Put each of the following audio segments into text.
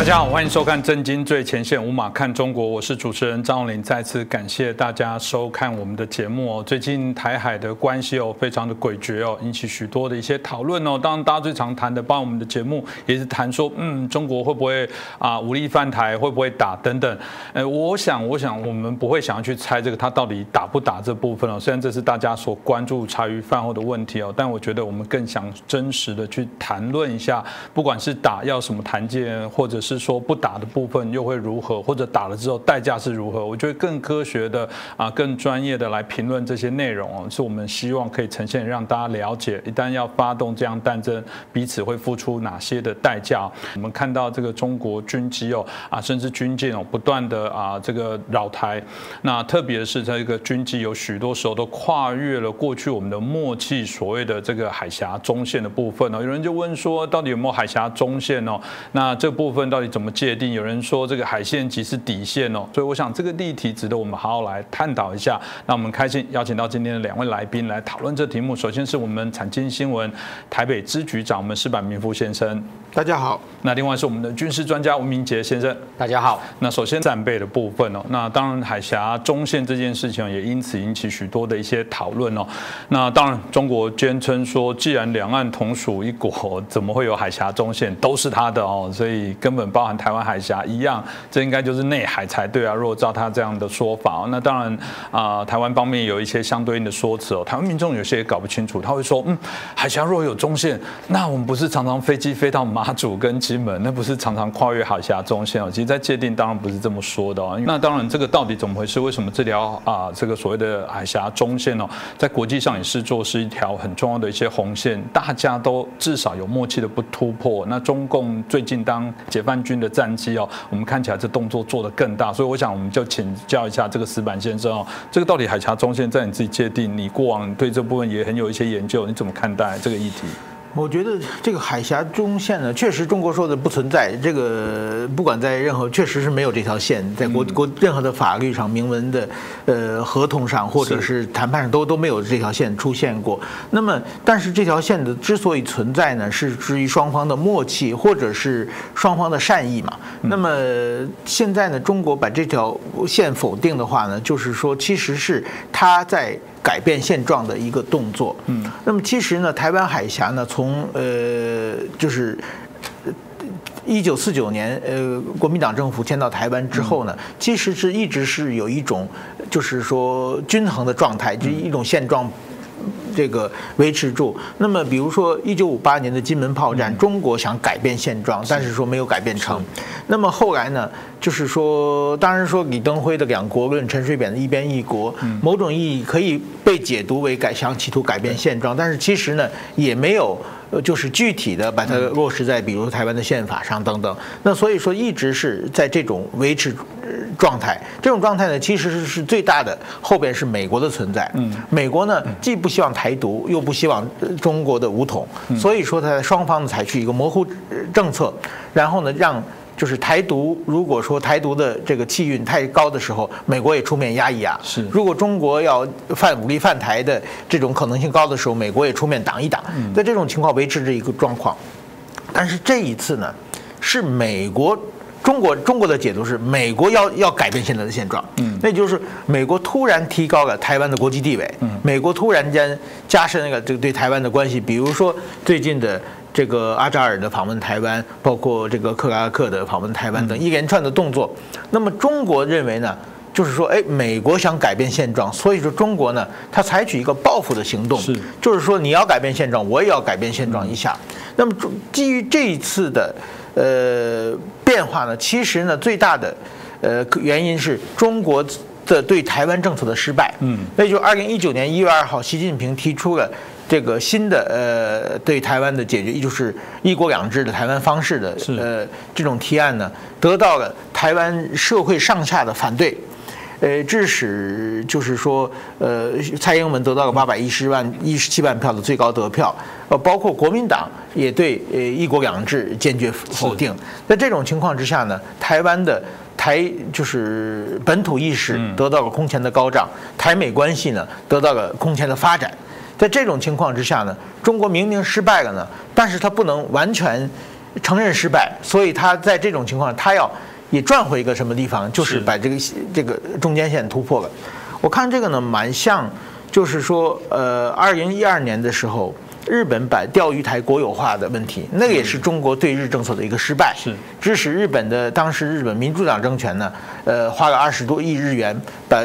大家好，欢迎收看《震惊最前线》，无马看中国，我是主持人张永林。再次感谢大家收看我们的节目哦。最近台海的关系哦，非常的诡谲哦，引起许多的一些讨论哦。当然，大家最常谈的，包括我们的节目也是谈说，嗯，中国会不会啊武力犯台，会不会打等等。呃，我想，我想我们不会想要去猜这个他到底打不打这部分哦。虽然这是大家所关注茶余饭后的问题哦，但我觉得我们更想真实的去谈论一下，不管是打要什么谈件，或者是是说不打的部分又会如何，或者打了之后代价是如何？我觉得更科学的啊，更专业的来评论这些内容哦，是我们希望可以呈现让大家了解，一旦要发动这样战争，彼此会付出哪些的代价。我们看到这个中国军机哦啊，甚至军舰哦，不断的啊这个扰台。那特别是这个军机有许多时候都跨越了过去我们的默契，所谓的这个海峡中线的部分哦。有人就问说，到底有没有海峡中线哦？那这部分到底怎么界定？有人说这个海线即是底线哦，所以我想这个例题值得我们好好来探讨一下。那我们开心邀请到今天的两位来宾来讨论这题目。首先是我们产经新闻台北支局长，我们石板明夫先生，大家好。那另外是我们的军事专家吴明杰先生，大家好。那首先战备的部分哦，那当然海峡中线这件事情也因此引起许多的一些讨论哦。那当然中国坚称说，既然两岸同属一国，怎么会有海峡中线？都是他的哦，所以根本包含台湾海峡一样，这应该就是内海才对啊。如果照他这样的说法，那当然啊，台湾方面有一些相对应的说辞哦。台湾民众有些也搞不清楚，他会说，嗯，海峡若有中线，那我们不是常常飞机飞到马祖跟金门，那不是常常跨越海峡中线哦？其实，在界定当然不是这么说的哦。那当然，这个到底怎么回事？为什么这条啊，这个所谓的海峡中线哦，在国际上也是做是一条很重要的一些红线，大家都至少有默契的不突破。那中共最近当解放军的战机哦，我们看起来这动作做得更大，所以我想我们就请教一下这个石板先生哦，这个到底海峡中线在你自己界定，你过往对这部分也很有一些研究，你怎么看待这个议题？我觉得这个海峡中线呢，确实中国说的不存在。这个不管在任何，确实是没有这条线，在国国任何的法律上、明文的呃合同上，或者是谈判上都都没有这条线出现过。那么，但是这条线的之所以存在呢，是基于双方的默契，或者是双方的善意嘛。那么现在呢，中国把这条线否定的话呢，就是说其实是他在。改变现状的一个动作。嗯，那么其实呢，台湾海峡呢，从呃就是一九四九年呃国民党政府迁到台湾之后呢，其实是一直是有一种就是说均衡的状态，就一种现状。这个维持住。那么，比如说一九五八年的金门炮战，中国想改变现状，但是说没有改变成。那么后来呢，就是说，当然说李登辉的两国论、陈水扁的一边一国，某种意义可以被解读为改想企图改变现状，但是其实呢，也没有。呃，就是具体的把它落实在，比如台湾的宪法上等等。那所以说，一直是在这种维持状态。这种状态呢，其实是是最大的。后边是美国的存在。嗯，美国呢，既不希望台独，又不希望中国的武统。所以说，它双方采取一个模糊政策，然后呢，让。就是台独，如果说台独的这个气运太高的时候，美国也出面压一压。是，如果中国要犯武力犯台的这种可能性高的时候，美国也出面挡一挡。在这种情况维持着一个状况，但是这一次呢，是美国中国中国的解读是美国要要改变现在的现状。嗯，那就是美国突然提高了台湾的国际地位。嗯，美国突然间加深了这个对台湾的关系，比如说最近的。这个阿扎尔的访问台湾，包括这个克拉克的访问台湾等一连串的动作，那么中国认为呢，就是说，哎，美国想改变现状，所以说中国呢，它采取一个报复的行动，是，就是说你要改变现状，我也要改变现状一下。那么基于这一次的呃变化呢，其实呢，最大的呃原因是中国的对台湾政策的失败。嗯，那就二零一九年一月二号，习近平提出了。这个新的呃对台湾的解决，也就是一国两制的台湾方式的呃这种提案呢，得到了台湾社会上下的反对，呃，致使就是说呃蔡英文得到了八百一十万一十七万票的最高得票，呃，包括国民党也对呃一国两制坚决否定。在这种情况之下呢，台湾的台就是本土意识得到了空前的高涨，台美关系呢得到了空前的发展。在这种情况之下呢，中国明明失败了呢，但是他不能完全，承认失败，所以他在这种情况，他要也转回一个什么地方，就是把这个这个中间线突破了。我看这个呢，蛮像，就是说，呃，二零一二年的时候。日本把钓鱼台国有化的问题，那个也是中国对日政策的一个失败，是致使日本的当时日本民主党政权呢，呃，花了二十多亿日元，把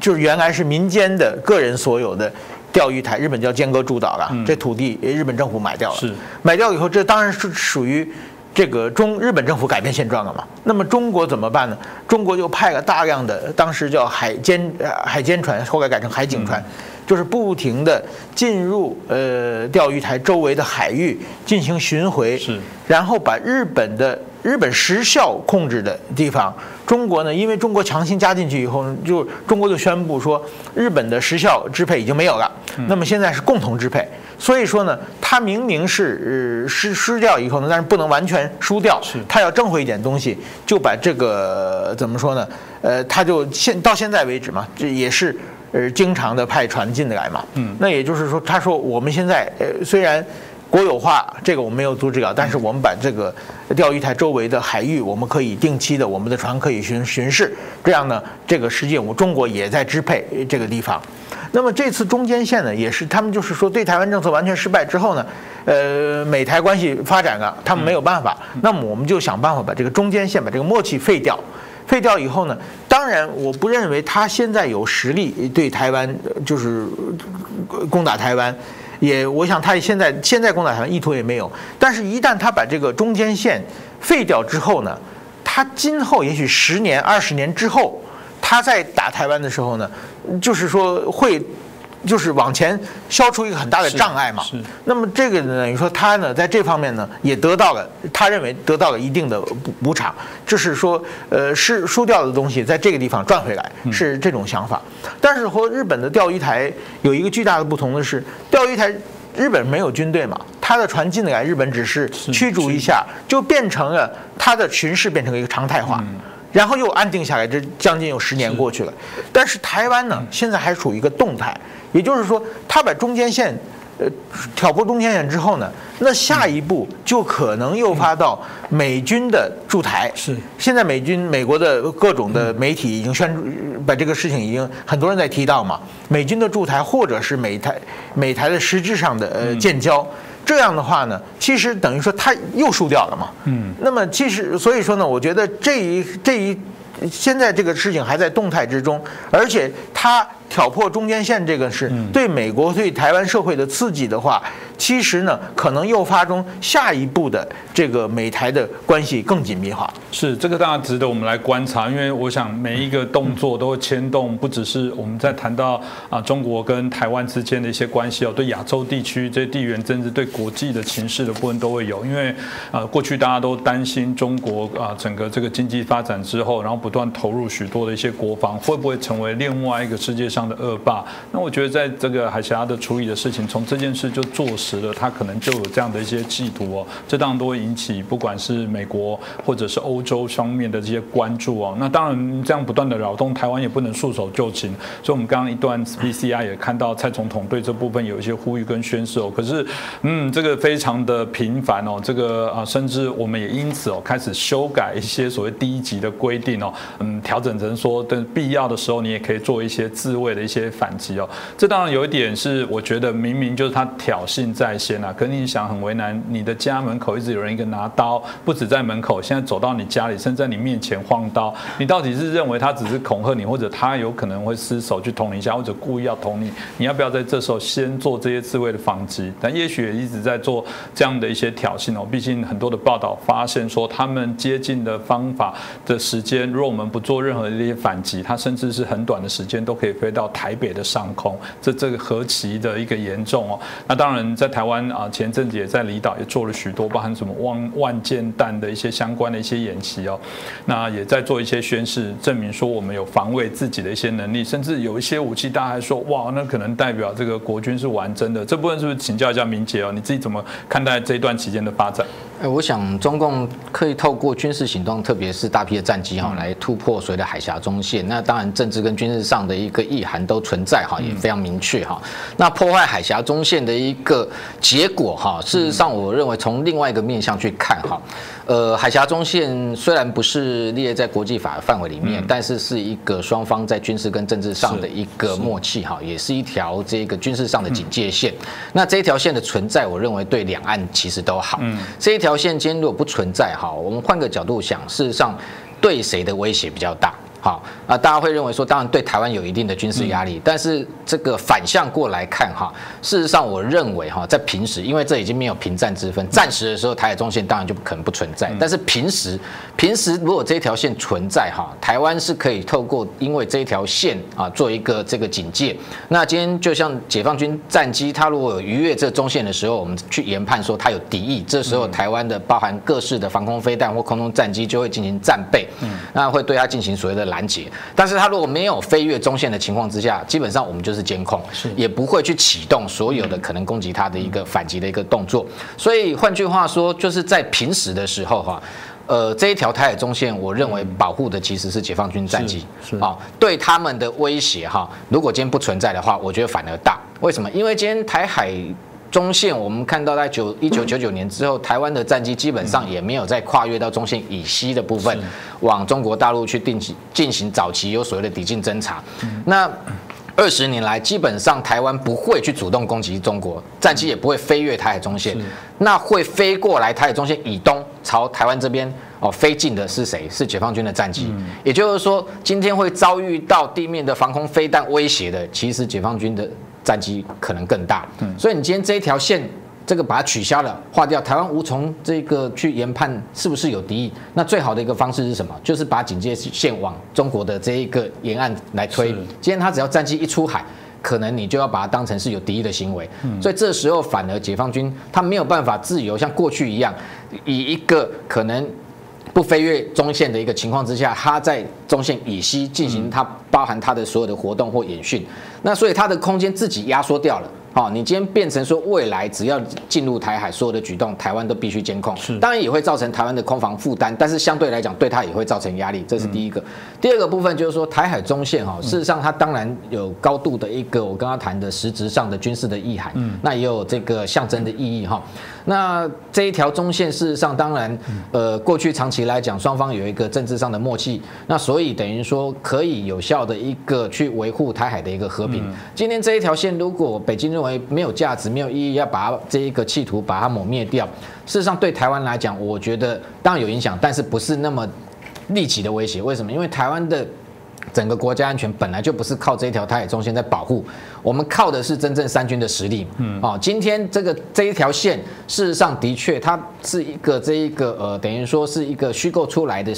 就是原来是民间的个人所有的钓鱼台，日本叫尖阁诸岛了，这土地日本政府买掉了，是买掉以后，这当然是属于这个中日本政府改变现状了嘛。那么中国怎么办呢？中国就派了大量的当时叫海监海监船，后来改成海警船。就是不停的进入呃钓鱼台周围的海域进行巡回，是，然后把日本的日本时效控制的地方，中国呢，因为中国强行加进去以后，就中国就宣布说日本的时效支配已经没有了，那么现在是共同支配，所以说呢，他明明是失失掉以后呢，但是不能完全输掉，他要挣回一点东西，就把这个怎么说呢？呃，他就现到现在为止嘛，这也是。呃，经常的派船进来嘛，嗯，那也就是说，他说我们现在呃虽然国有化这个我们没有阻止了，但是我们把这个钓鱼台周围的海域，我们可以定期的我们的船可以巡巡视，这样呢，这个实际我们中国也在支配这个地方。那么这次中间线呢，也是他们就是说对台湾政策完全失败之后呢，呃，美台关系发展了，他们没有办法，那么我们就想办法把这个中间线把这个默契废掉。废掉以后呢？当然，我不认为他现在有实力对台湾就是攻打台湾，也我想他现在现在攻打台湾意图也没有。但是，一旦他把这个中间线废掉之后呢，他今后也许十年、二十年之后，他在打台湾的时候呢，就是说会。就是往前消除一个很大的障碍嘛。是。那么这个呢，你说他呢，在这方面呢，也得到了他认为得到了一定的补补偿，就是说，呃，是输掉的东西在这个地方赚回来，是这种想法。但是和日本的钓鱼台有一个巨大的不同的是，钓鱼台日本没有军队嘛，他的船进来，日本只是驱逐一下，就变成了他的巡视变成了一个常态化。然后又安定下来，这将近有十年过去了。但是台湾呢，现在还处于一个动态，也就是说，他把中间线，呃，挑拨中间线之后呢，那下一步就可能诱发到美军的驻台。是。现在美军、美国的各种的媒体已经宣把这个事情已经很多人在提到嘛，美军的驻台或者是美台美台的实质上的呃建交。这样的话呢，其实等于说他又输掉了嘛。嗯，那么其实所以说呢，我觉得这一这一现在这个事情还在动态之中，而且他。挑破中间线，这个是对美国对台湾社会的刺激的话，其实呢，可能诱发中下一步的这个美台的关系更紧密化。是这个，大家值得我们来观察，因为我想每一个动作都会牵动，不只是我们在谈到啊中国跟台湾之间的一些关系哦，对亚洲地区这些地缘政治、对国际的情势的部分都会有。因为啊，过去大家都担心中国啊整个这个经济发展之后，然后不断投入许多的一些国防，会不会成为另外一个世界上？的恶霸，那我觉得在这个海峡的处理的事情，从这件事就坐实了，他可能就有这样的一些企图哦，这当然都会引起不管是美国或者是欧洲方面的这些关注哦。那当然这样不断的扰动，台湾也不能束手就擒。所以，我们刚刚一段 p c i 也看到蔡总统对这部分有一些呼吁跟宣示哦。可是，嗯，这个非常的频繁哦，这个啊，甚至我们也因此哦开始修改一些所谓第一级的规定哦，嗯，调整成说等必要的时候，你也可以做一些自卫。的一些反击哦，这当然有一点是，我觉得明明就是他挑衅在先啊。可你想很为难，你的家门口一直有人一个拿刀，不止在门口，现在走到你家里，甚至在你面前晃刀。你到底是认为他只是恐吓你，或者他有可能会失手去捅你一下，或者故意要捅你？你要不要在这时候先做这些自卫的反击？但也许也一直在做这样的一些挑衅哦。毕竟很多的报道发现说，他们接近的方法的时间，如果我们不做任何的一些反击，他甚至是很短的时间都可以飞到。台北的上空，这这个何其的一个严重哦！那当然，在台湾啊，前阵子也在离岛也做了许多，包含什么万万箭弹的一些相关的一些演习哦。那也在做一些宣誓，证明说我们有防卫自己的一些能力，甚至有一些武器，大家还说哇，那可能代表这个国军是玩真的。这部分是不是请教一下明杰哦？你自己怎么看待这一段期间的发展？哎，我想中共可以透过军事行动，特别是大批的战机哈，来突破所谓的海峡中线。那当然，政治跟军事上的一个意涵都存在哈，也非常明确哈。那破坏海峡中线的一个结果哈，事实上，我认为从另外一个面向去看哈。呃，海峡中线虽然不是列在国际法范围里面，但是是一个双方在军事跟政治上的一个默契哈，也是一条这个军事上的警戒线。那这一条线的存在，我认为对两岸其实都好。嗯，这一条线今天如果不存在哈，我们换个角度想，事实上对谁的威胁比较大？好啊，大家会认为说，当然对台湾有一定的军事压力，但是这个反向过来看哈，事实上我认为哈，在平时，因为这已经没有平战之分，战时的时候台海中线当然就不可能不存在，但是平时平时如果这条线存在哈，台湾是可以透过因为这一条线啊做一个这个警戒。那今天就像解放军战机，它如果有逾越这中线的时候，我们去研判说它有敌意，这时候台湾的包含各式的防空飞弹或空中战机就会进行战备，那会对它进行所谓的。拦截，但是他如果没有飞越中线的情况之下，基本上我们就是监控，是也不会去启动所有的可能攻击他的一个反击的一个动作。所以换句话说，就是在平时的时候哈，呃，这一条台海中线，我认为保护的其实是解放军战机，是啊，对他们的威胁哈，如果今天不存在的话，我觉得反而大。为什么？因为今天台海。中线，我们看到在九一九九九年之后，台湾的战机基本上也没有再跨越到中线以西的部分，往中国大陆去定期进行早期有所谓的抵近侦察。那二十年来，基本上台湾不会去主动攻击中国战机，也不会飞越台海中线。那会飞过来台海中线以东，朝台湾这边哦飞进的是谁？是解放军的战机。也就是说，今天会遭遇到地面的防空飞弹威胁的，其实解放军的。战机可能更大，所以你今天这一条线，这个把它取消了，划掉，台湾无从这个去研判是不是有敌意。那最好的一个方式是什么？就是把警戒线往中国的这一个沿岸来推。今天他只要战机一出海，可能你就要把它当成是有敌意的行为。所以这时候反而解放军他没有办法自由像过去一样，以一个可能。不飞越中线的一个情况之下，它在中线以西进行它包含它的所有的活动或演训，那所以它的空间自己压缩掉了。好，你今天变成说未来只要进入台海，所有的举动台湾都必须监控，是当然也会造成台湾的空防负担，但是相对来讲对它也会造成压力，这是第一个。第二个部分就是说台海中线哈，事实上它当然有高度的一个我刚刚谈的实质上的军事的意涵，嗯，那也有这个象征的意义哈。那这一条中线事实上当然，呃，过去长期来讲双方有一个政治上的默契，那所以等于说可以有效的一个去维护台海的一个和平。今天这一条线如果北京认为没有价值、没有意义，要把这一个企图把它抹灭掉。事实上，对台湾来讲，我觉得当然有影响，但是不是那么立即的威胁。为什么？因为台湾的整个国家安全本来就不是靠这一条台海中线在保护，我们靠的是真正三军的实力。嗯，哦，今天这个这一条线，事实上的确它是一个这一个呃，等于说是一个虚构出来的。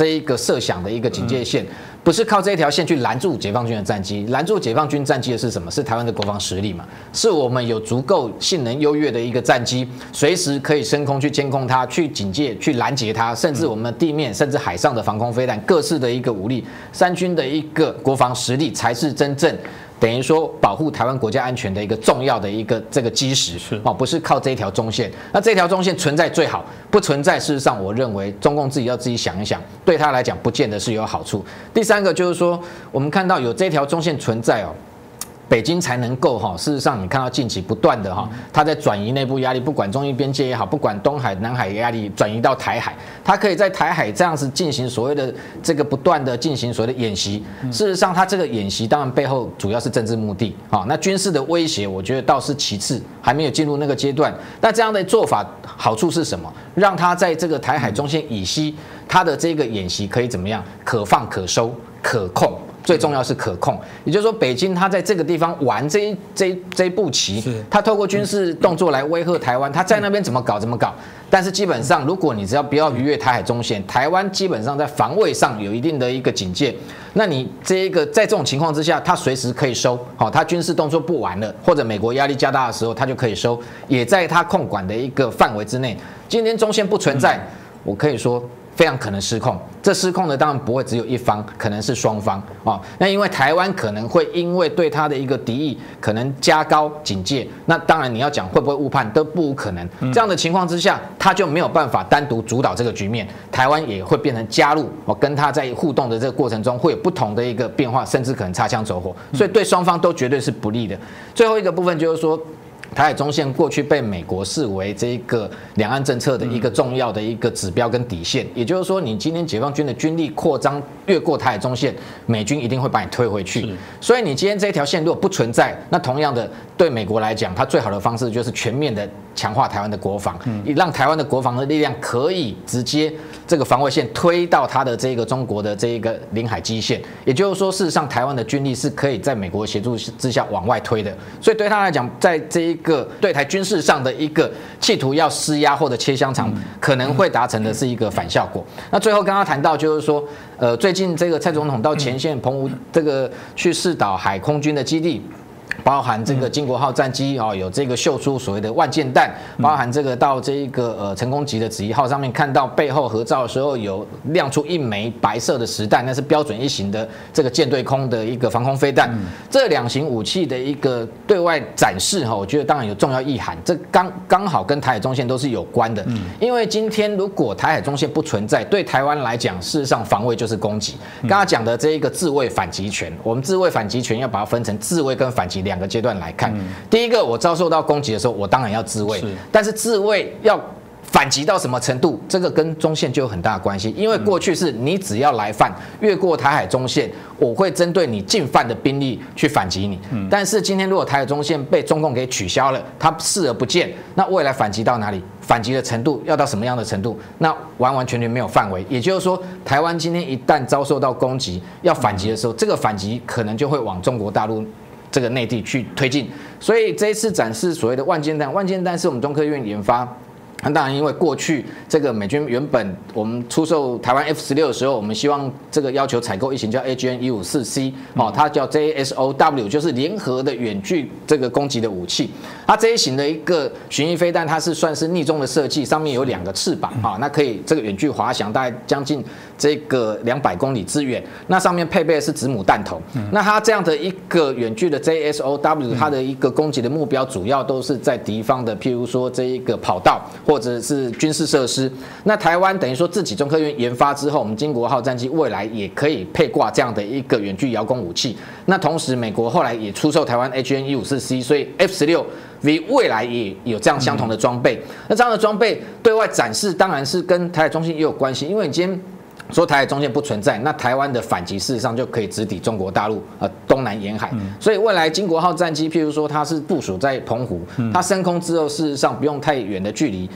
这一个设想的一个警戒线，不是靠这一条线去拦住解放军的战机，拦住解放军战机的是什么？是台湾的国防实力嘛？是我们有足够性能优越的一个战机，随时可以升空去监控它，去警戒、去拦截它，甚至我们地面、甚至海上的防空飞弹，各式的一个武力，三军的一个国防实力才是真正。等于说保护台湾国家安全的一个重要的一个这个基石是哦，不是靠这一条中线。那这条中线存在最好，不存在，事实上我认为中共自己要自己想一想，对他来讲不见得是有好处。第三个就是说，我们看到有这条中线存在哦。北京才能够哈，事实上你看到近期不断的哈，它在转移内部压力，不管中印边界也好，不管东海、南海压力转移到台海，它可以在台海这样子进行所谓的这个不断的进行所谓的演习。事实上，它这个演习当然背后主要是政治目的啊，那军事的威胁我觉得倒是其次，还没有进入那个阶段。那这样的做法好处是什么？让它在这个台海中线以西，它的这个演习可以怎么样？可放可收可控。最重要是可控，也就是说，北京他在这个地方玩这一这这一步棋，他透过军事动作来威吓台湾，他在那边怎么搞怎么搞。但是基本上，如果你只要不要逾越台海中线，台湾基本上在防卫上有一定的一个警戒，那你这一个在这种情况之下，他随时可以收，好，他军事动作不完了，或者美国压力加大的时候，他就可以收，也在他控管的一个范围之内。今天中线不存在，我可以说。非常可能失控。这失控的当然不会只有一方，可能是双方啊。那因为台湾可能会因为对他的一个敌意，可能加高警戒。那当然你要讲会不会误判，都不无可能。这样的情况之下，他就没有办法单独主导这个局面，台湾也会变成加入哦，跟他在互动的这个过程中会有不同的一个变化，甚至可能擦枪走火。所以对双方都绝对是不利的。最后一个部分就是说。台海中线过去被美国视为这个两岸政策的一个重要的一个指标跟底线，也就是说，你今天解放军的军力扩张越过台海中线，美军一定会把你推回去。所以你今天这条线如果不存在，那同样的对美国来讲，它最好的方式就是全面的强化台湾的国防，以让台湾的国防的力量可以直接这个防卫线推到它的这个中国的这一个领海基线。也就是说，事实上台湾的军力是可以在美国协助之下往外推的。所以对他来讲，在这一个对台军事上的一个企图要施压或者切香肠，可能会达成的是一个反效果。那最后刚刚谈到就是说，呃，最近这个蔡总统到前线澎湖这个去试导海空军的基地。包含这个金国号战机哦，有这个秀出所谓的万箭弹，包含这个到这一个呃成功级的子一号上面看到背后合照的时候，有亮出一枚白色的实弹，那是标准一型的这个舰对空的一个防空飞弹。这两型武器的一个对外展示哈，我觉得当然有重要意涵，这刚刚好跟台海中线都是有关的。因为今天如果台海中线不存在，对台湾来讲，事实上防卫就是攻击。刚刚讲的这一个自卫反击权，我们自卫反击权要把它分成自卫跟反击两个阶段来看，第一个我遭受到攻击的时候，我当然要自卫，但是自卫要反击到什么程度，这个跟中线就有很大的关系。因为过去是你只要来犯，越过台海中线，我会针对你进犯的兵力去反击你。但是今天如果台海中线被中共给取消了，他视而不见，那未来反击到哪里？反击的程度要到什么样的程度？那完完全全没有范围。也就是说，台湾今天一旦遭受到攻击，要反击的时候，这个反击可能就会往中国大陆。这个内地去推进，所以这一次展示所谓的万箭弹，万箭弹是我们中科院研发。那当然，因为过去这个美军原本我们出售台湾 F 十六的时候，我们希望这个要求采购一型叫 AGN 一五四 C 哦，它叫 JSOW，就是联合的远距这个攻击的武器。它这一型的一个巡弋飞弹，它是算是逆中的设计，上面有两个翅膀啊，那可以这个远距滑翔，大概将近这个两百公里之远。那上面配备的是子母弹头。那它这样的一个远距的 JSOW，它的一个攻击的目标主要都是在敌方的，譬如说这一个跑道。或者是军事设施，那台湾等于说自己中科院研发之后，我们金国号战机未来也可以配挂这样的一个远距遥攻武器。那同时，美国后来也出售台湾 HN 一五四 C，所以 F 十六 V 未来也有这样相同的装备。那这样的装备对外展示，当然是跟台海中心也有关系，因为你今天。说台海中线不存在，那台湾的反击事实上就可以直抵中国大陆呃东南沿海。所以未来金国号战机，譬如说它是部署在澎湖，它升空之后，事实上不用太远的距离。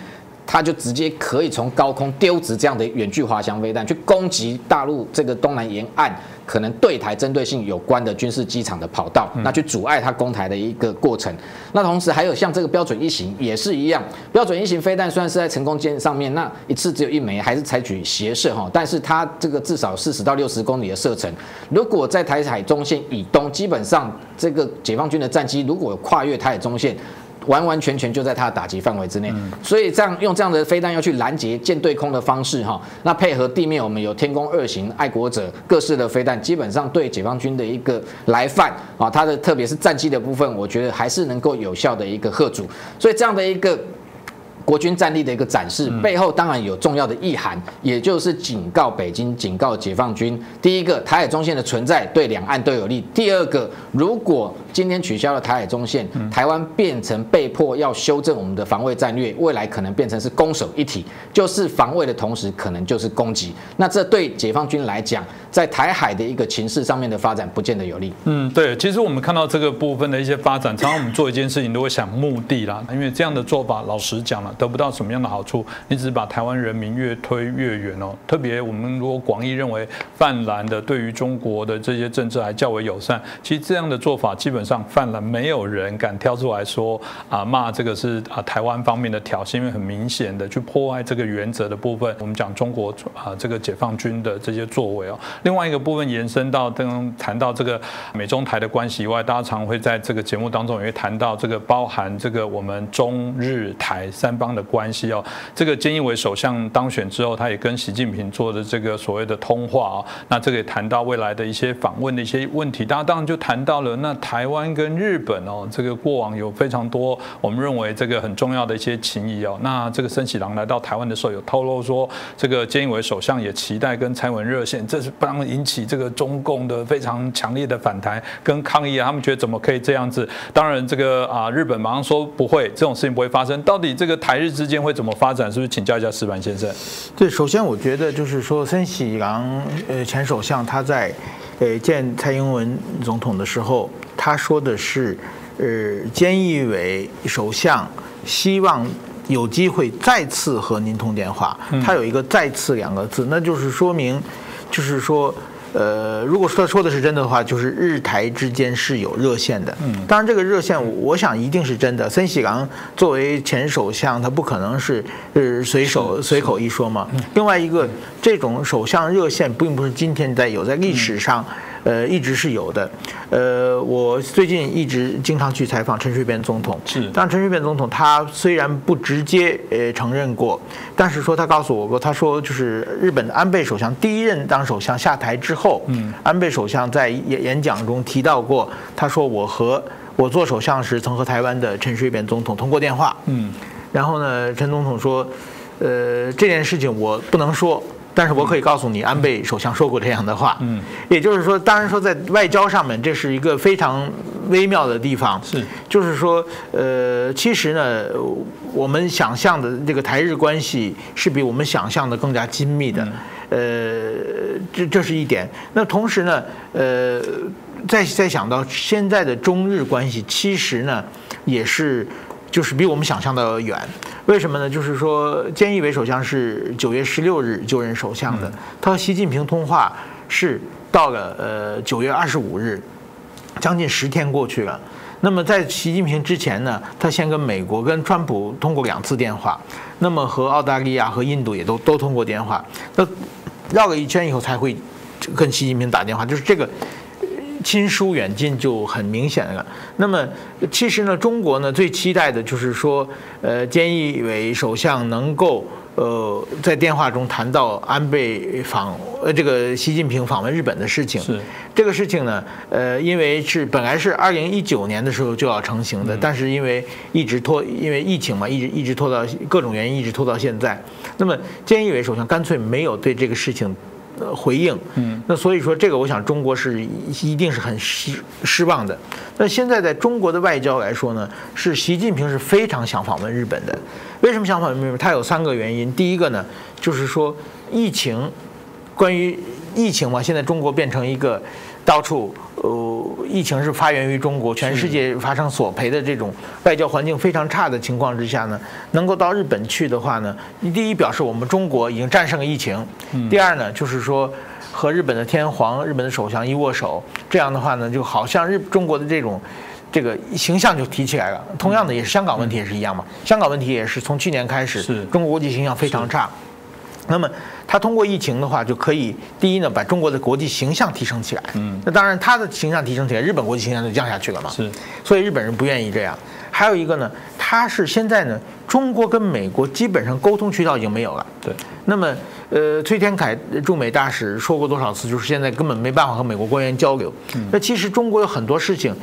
它就直接可以从高空丢掷这样的远距滑翔飞弹，去攻击大陆这个东南沿岸可能对台针对性有关的军事机场的跑道，那去阻碍它攻台的一个过程。那同时还有像这个标准一型也是一样，标准一型飞弹虽然是在成功舰上面，那一次只有一枚，还是采取斜射哈，但是它这个至少四十到六十公里的射程，如果在台海中线以东，基本上这个解放军的战机如果跨越台海中线。完完全全就在它的打击范围之内，所以这样用这样的飞弹要去拦截舰对空的方式哈，那配合地面我们有天宫二型爱国者各式的飞弹，基本上对解放军的一个来犯啊，它的特别是战机的部分，我觉得还是能够有效的一个贺阻，所以这样的一个。国军战力的一个展示，背后当然有重要的意涵，也就是警告北京、警告解放军：第一个，台海中线的存在对两岸都有利；第二个，如果今天取消了台海中线，台湾变成被迫要修正我们的防卫战略，未来可能变成是攻守一体，就是防卫的同时，可能就是攻击。那这对解放军来讲，在台海的一个情势上面的发展，不见得有利。嗯，对，其实我们看到这个部分的一些发展，常常我们做一件事情都会想目的啦，因为这样的做法，老实讲了。得不到什么样的好处？你只是把台湾人民越推越远哦。特别我们如果广义认为泛蓝的对于中国的这些政治还较为友善，其实这样的做法基本上泛蓝没有人敢挑出来说啊骂这个是啊台湾方面的挑衅，因为很明显的去破坏这个原则的部分。我们讲中国啊这个解放军的这些作为哦。另外一个部分延伸到刚谈到这个美中台的关系以外，大家常会在这个节目当中也会谈到这个包含这个我们中日台三。方的关系哦。这个菅义伟首相当选之后，他也跟习近平做的这个所谓的通话啊，那这个也谈到未来的一些访问的一些问题。大家当然就谈到了那台湾跟日本哦，这个过往有非常多我们认为这个很重要的一些情谊哦。那这个森喜朗来到台湾的时候，有透露说，这个菅义伟首相也期待跟蔡文热线，这是帮引起这个中共的非常强烈的反弹跟抗议啊。他们觉得怎么可以这样子？当然，这个啊，日本马上说不会，这种事情不会发生。到底这个台日之间会怎么发展？是不是请教一下石板先生？对，首先我觉得就是说，森喜朗呃前首相他在呃见蔡英文总统的时候，他说的是，呃，菅义伟首相希望有机会再次和您通电话。他有一个“再次”两个字，那就是说明，就是说。呃，如果说他说的是真的话，就是日台之间是有热线的。嗯，当然这个热线，我想一定是真的。森喜朗作为前首相，他不可能是呃随手随口一说嘛。另外一个，这种首相热线并不是今天在有，在历史上。呃，一直是有的。呃，我最近一直经常去采访陈水扁总统。是。但陈水扁总统他虽然不直接呃承认过，但是说他告诉我过，他说就是日本的安倍首相第一任当首相下台之后，嗯，安倍首相在演演讲中提到过，他说我和我做首相时曾和台湾的陈水扁总统通过电话。嗯。然后呢，陈总统说，呃，这件事情我不能说。但是我可以告诉你，安倍首相说过这样的话。嗯，也就是说，当然说在外交上面，这是一个非常微妙的地方。是，就是说，呃，其实呢，我们想象的这个台日关系是比我们想象的更加紧密的。呃，这这是一点。那同时呢，呃，再再想到现在的中日关系，其实呢，也是。就是比我们想象的远，为什么呢？就是说，菅义伟首相是九月十六日就任首相的，他和习近平通话是到了呃九月二十五日，将近十天过去了。那么在习近平之前呢，他先跟美国、跟川普通过两次电话，那么和澳大利亚和印度也都都通过电话，那绕了一圈以后才会跟习近平打电话，就是这个。亲疏远近就很明显了。那么，其实呢，中国呢最期待的就是说，呃，菅义伟首相能够呃在电话中谈到安倍访呃这个习近平访问日本的事情。是这个事情呢，呃，因为是本来是二零一九年的时候就要成型的，但是因为一直拖，因为疫情嘛，一直一直拖到各种原因，一直拖到现在。那么，菅义伟首相干脆没有对这个事情。呃，回应，嗯，那所以说这个，我想中国是一定是很失失望的。那现在在中国的外交来说呢，是习近平是非常想访问日本的。为什么想访问日本？他有三个原因。第一个呢，就是说疫情，关于疫情嘛，现在中国变成一个到处。呃，疫情是发源于中国，全世界发生索赔的这种外交环境非常差的情况之下呢，能够到日本去的话呢，第一表示我们中国已经战胜了疫情，第二呢就是说和日本的天皇、日本的首相一握手，这样的话呢，就好像日中国的这种这个形象就提起来了。同样的，也是香港问题也是一样嘛，香港问题也是从去年开始，中国国际形象非常差。那么他通过疫情的话，就可以第一呢，把中国的国际形象提升起来。嗯，那当然他的形象提升起来，日本国际形象就降下去了嘛。是，所以日本人不愿意这样。还有一个呢，他是现在呢，中国跟美国基本上沟通渠道已经没有了。对。那么，呃，崔天凯驻美大使说过多少次，就是现在根本没办法和美国官员交流。嗯。那其实中国有很多事情，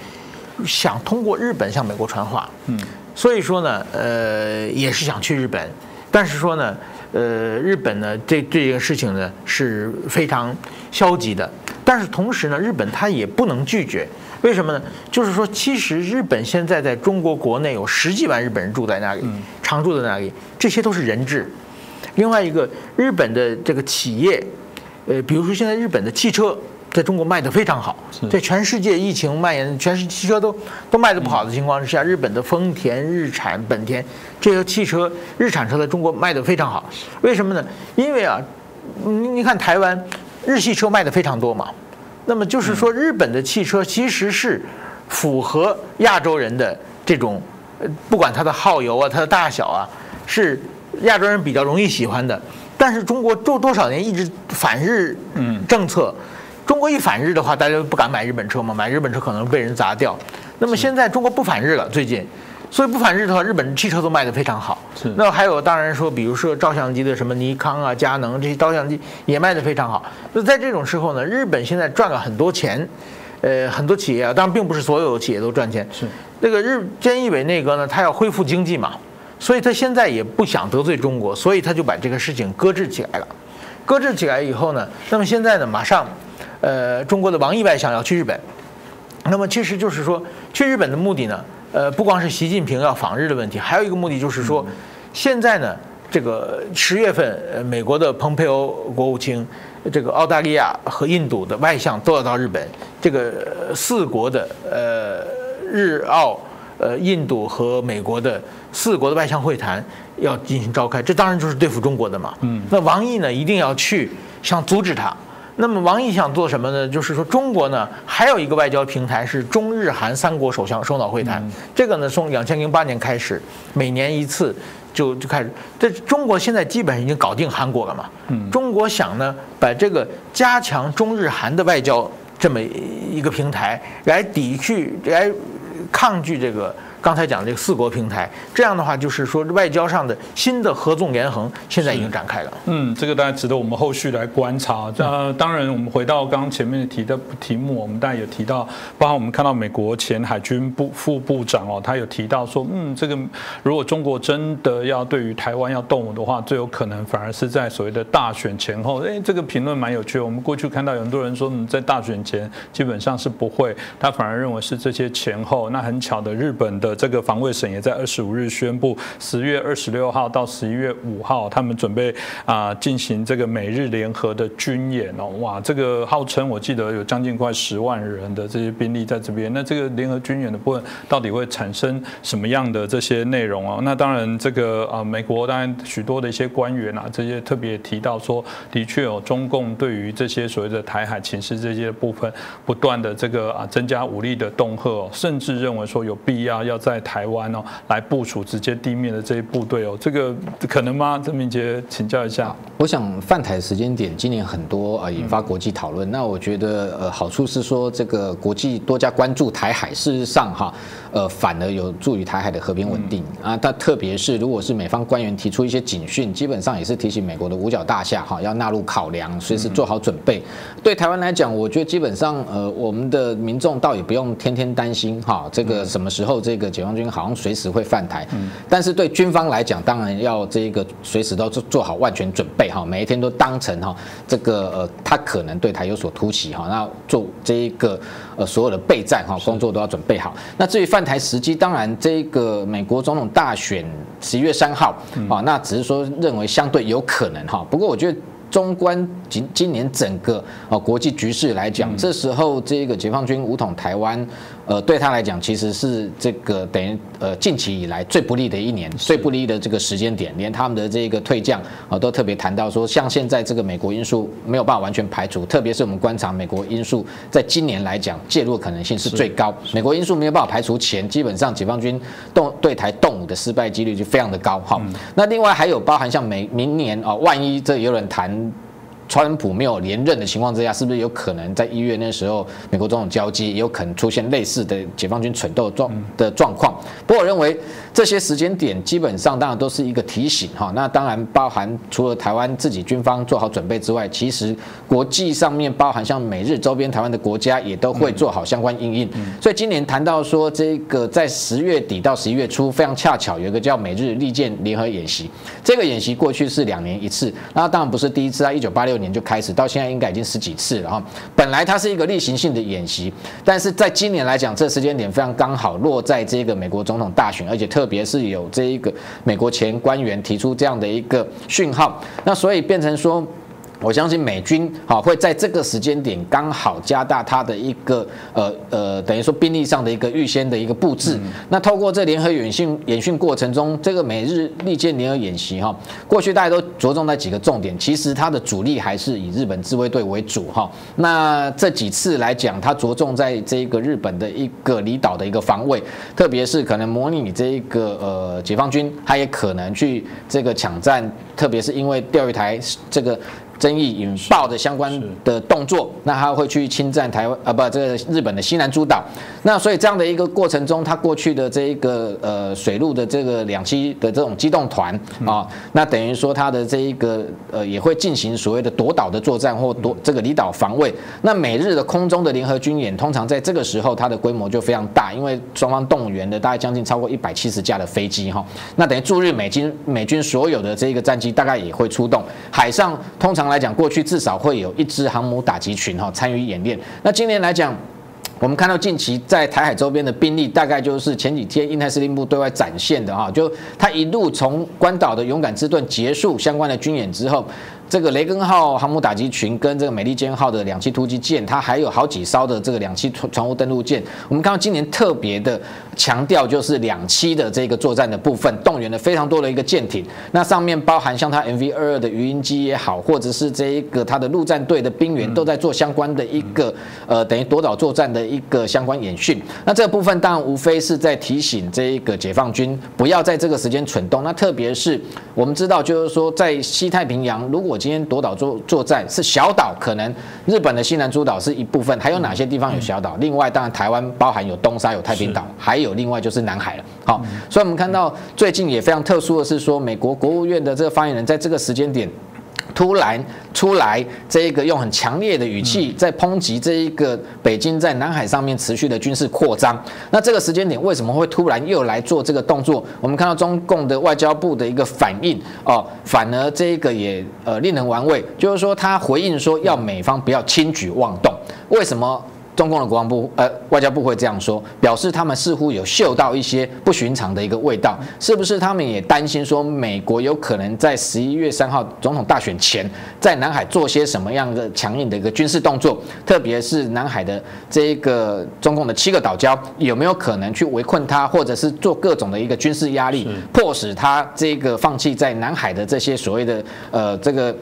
想通过日本向美国传话。嗯。所以说呢，呃，也是想去日本，但是说呢。呃，日本呢，这这个事情呢是非常消极的，但是同时呢，日本它也不能拒绝，为什么呢？就是说，其实日本现在在中国国内有十几万日本人住在那里，常住在那里，这些都是人质。另外一个，日本的这个企业，呃，比如说现在日本的汽车。在中国卖得非常好，在全世界疫情蔓延，全世界汽车都都卖得不好的情况之下，日本的丰田、日产、本田这些汽车，日产车在中国卖得非常好。为什么呢？因为啊，你你看台湾日系车卖得非常多嘛。那么就是说，日本的汽车其实是符合亚洲人的这种，不管它的耗油啊、它的大小啊，是亚洲人比较容易喜欢的。但是中国多多少年一直反日政策。中国一反日的话，大家不敢买日本车嘛？买日本车可能被人砸掉。那么现在中国不反日了，最近，所以不反日的话，日本汽车都卖得非常好。是那还有当然说，比如说照相机的什么尼康啊、佳能这些照相机也卖得非常好。那在这种时候呢，日本现在赚了很多钱，呃，很多企业啊，当然并不是所有企业都赚钱。是那个日菅义伟内阁呢，他要恢复经济嘛，所以他现在也不想得罪中国，所以他就把这个事情搁置起来了。搁置起来以后呢，那么现在呢，马上，呃，中国的王毅外相要去日本，那么其实就是说，去日本的目的呢，呃，不光是习近平要访日的问题，还有一个目的就是说，现在呢，这个十月份，呃，美国的蓬佩奥国务卿，这个澳大利亚和印度的外相都要到日本，这个呃四国的呃日澳。呃，印度和美国的四国的外相会谈要进行召开，这当然就是对付中国的嘛。嗯，那王毅呢，一定要去想阻止他。那么王毅想做什么呢？就是说中国呢，还有一个外交平台是中日韩三国首相首脑会谈。这个呢，从两千零八年开始，每年一次就就开始。这中国现在基本上已经搞定韩国了嘛。嗯，中国想呢，把这个加强中日韩的外交这么一个平台来抵去来。抗拒这个刚才讲这个四国平台，这样的话就是说外交上的新的合纵连横现在已经展开了。嗯，这个大家值得我们后续来观察。呃，当然我们回到刚刚前面提的题目，我们大家有提到，包括我们看到美国前海军部副部长哦，他有提到说，嗯，这个如果中国真的要对于台湾要动武的话，最有可能反而是在所谓的大选前后。哎，这个评论蛮有趣。我们过去看到有很多人说，嗯，在大选前基本上是不会，他反而认为是这些前后。那很巧的，日本的这个防卫省也在二十五日宣布，十月二十六号到十一月五号，他们准备啊进行这个美日联合的军演哦。哇，这个号称我记得有将近快十万人的这些兵力在这边。那这个联合军演的部分到底会产生什么样的这些内容啊？那当然，这个啊美国当然许多的一些官员啊，这些特别提到说，的确有中共对于这些所谓的台海情势这些部分，不断的这个啊增加武力的恫吓，甚至认为说有必要要在台湾哦来部署直接地面的这一部队哦，这个可能吗？郑明杰请教一下。我想泛台时间点今年很多啊，引发国际讨论。那我觉得呃好处是说这个国际多加关注台海，事实上哈呃反而有助于台海的和平稳定啊。但特别是如果是美方官员提出一些警讯，基本上也是提醒美国的五角大厦哈要纳入考量，随时做好准备。对台湾来讲，我觉得基本上呃我们的民众倒也不用天天担心哈这个。什么时候这个解放军好像随时会犯台？但是对军方来讲，当然要这个随时都做做好万全准备哈，每一天都当成哈这个呃他可能对台有所突袭哈，那做这一个呃所有的备战哈工作都要准备好。那至于犯台时机，当然这个美国总统大选十一月三号啊，那只是说认为相对有可能哈。不过我觉得。中观今今年整个啊国际局势来讲，这时候这个解放军武统台湾，呃，对他来讲其实是这个等于呃近期以来最不利的一年，最不利的这个时间点，连他们的这个退将啊都特别谈到说，像现在这个美国因素没有办法完全排除，特别是我们观察美国因素在今年来讲介入的可能性是最高，美国因素没有办法排除前，基本上解放军动对台动武的失败几率就非常的高哈。那另外还有包含像美明年啊，万一这有人谈。川普没有连任的情况之下，是不是有可能在一月那时候，美国总统交接，也有可能出现类似的解放军蠢斗状的状况？不过我认为这些时间点基本上当然都是一个提醒哈。那当然包含除了台湾自己军方做好准备之外，其实国际上面包含像美日周边台湾的国家也都会做好相关应应。所以今年谈到说这个在十月底到十一月初，非常恰巧有一个叫美日利剑联合演习。这个演习过去是两年一次，那当然不是第一次啊，一九八六。年就开始到现在应该已经十几次了哈。本来它是一个例行性的演习，但是在今年来讲，这时间点非常刚好落在这个美国总统大选，而且特别是有这一个美国前官员提出这样的一个讯号，那所以变成说。我相信美军哈会在这个时间点刚好加大它的一个呃呃等于说兵力上的一个预先的一个布置。那透过这联合演训演训过程中，这个美日利剑联合演习哈，过去大家都着重在几个重点，其实它的主力还是以日本自卫队为主哈。那这几次来讲，它着重在这个日本的一个离岛的一个防卫，特别是可能模拟这一个呃解放军，它也可能去这个抢占。特别是因为钓鱼台这个。争议引爆的相关的动作，那他会去侵占台湾啊，不，这个日本的西南诸岛。那所以这样的一个过程中，他过去的这一个呃水陆的这个两栖的这种机动团啊，那等于说他的这一个呃也会进行所谓的夺岛的作战或夺这个离岛防卫。那美日的空中的联合军演，通常在这个时候它的规模就非常大，因为双方动员的大概将近超过一百七十架的飞机哈。那等于驻日美军美军所有的这个战机大概也会出动，海上通常。来讲，过去至少会有一支航母打击群哈参与演练。那今年来讲，我们看到近期在台海周边的兵力，大概就是前几天印太司令部对外展现的哈，就他一路从关岛的勇敢之盾结束相关的军演之后。这个雷根号航母打击群跟这个美利坚号的两栖突击舰，它还有好几艘的这个两栖船船坞登陆舰。我们看到今年特别的强调就是两栖的这个作战的部分，动员了非常多的一个舰艇。那上面包含像它 MV 二二的鱼鹰机也好，或者是这一个它的陆战队的兵员都在做相关的一个呃等于夺岛作战的一个相关演训。那这个部分当然无非是在提醒这一个解放军不要在这个时间蠢动。那特别是我们知道就是说在西太平洋如果今天夺岛作作战是小岛，可能日本的西南诸岛是一部分，还有哪些地方有小岛？另外，当然台湾包含有东沙、有太平岛，还有另外就是南海了。好，所以我们看到最近也非常特殊的是说，美国国务院的这个发言人在这个时间点。突然出来，这一个用很强烈的语气在抨击这一个北京在南海上面持续的军事扩张。那这个时间点为什么会突然又来做这个动作？我们看到中共的外交部的一个反应哦，反而这一个也呃令人玩味，就是说他回应说要美方不要轻举妄动。为什么？中共的国防部呃外交部会这样说，表示他们似乎有嗅到一些不寻常的一个味道，是不是他们也担心说美国有可能在十一月三号总统大选前，在南海做些什么样的强硬的一个军事动作？特别是南海的这一个中共的七个岛礁，有没有可能去围困它，或者是做各种的一个军事压力，迫使他这个放弃在南海的这些所谓的呃这个。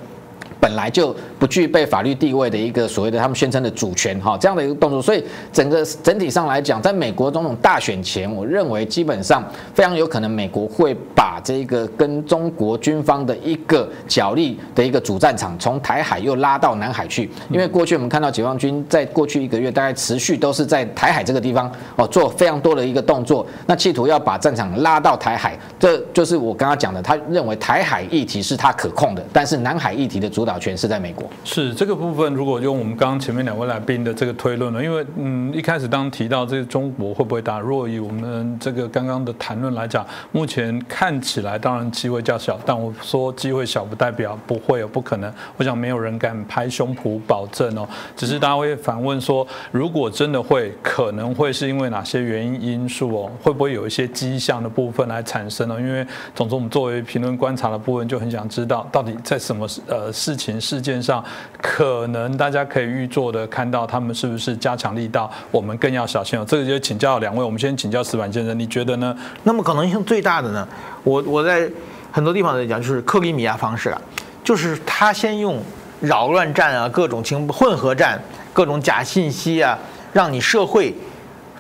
本来就不具备法律地位的一个所谓的他们宣称的主权哈这样的一个动作，所以整个整体上来讲，在美国总统大选前，我认为基本上非常有可能美国会把这个跟中国军方的一个角力的一个主战场从台海又拉到南海去，因为过去我们看到解放军在过去一个月大概持续都是在台海这个地方哦做非常多的一个动作，那企图要把战场拉到台海，这就是我刚刚讲的，他认为台海议题是他可控的，但是南海议题的主。导权是在美国，是这个部分。如果用我们刚刚前面两位来宾的这个推论呢，因为嗯，一开始当提到这个中国会不会打，若以我们这个刚刚的谈论来讲，目前看起来当然机会较小，但我说机会小不代表不会有不可能。我想没有人敢拍胸脯保证哦，只是大家会反问说，如果真的会，可能会是因为哪些原因因素哦？会不会有一些迹象的部分来产生呢？因为总之我们作为评论观察的部分，就很想知道到底在什么呃事。情事件上，可能大家可以预做的看到他们是不是加强力道，我们更要小心哦。这个就请教两位，我们先请教石板先生，你觉得呢？那么可能性最大的呢？我我在很多地方来讲，就是克里米亚方式啊，就是他先用扰乱战啊，各种情混合战，各种假信息啊，让你社会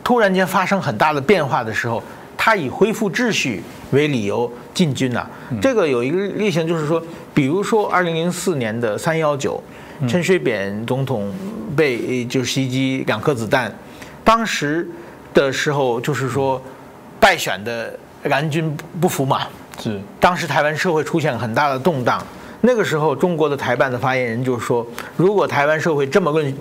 突然间发生很大的变化的时候。他以恢复秩序为理由进军呐，这个有一个例行，就是说，比如说二零零四年的三幺九，陈水扁总统被就袭击两颗子弹，当时的时候就是说，败选的蓝军不服嘛，是，当时台湾社会出现了很大的动荡。那个时候，中国的台办的发言人就说：“如果台湾社会这么混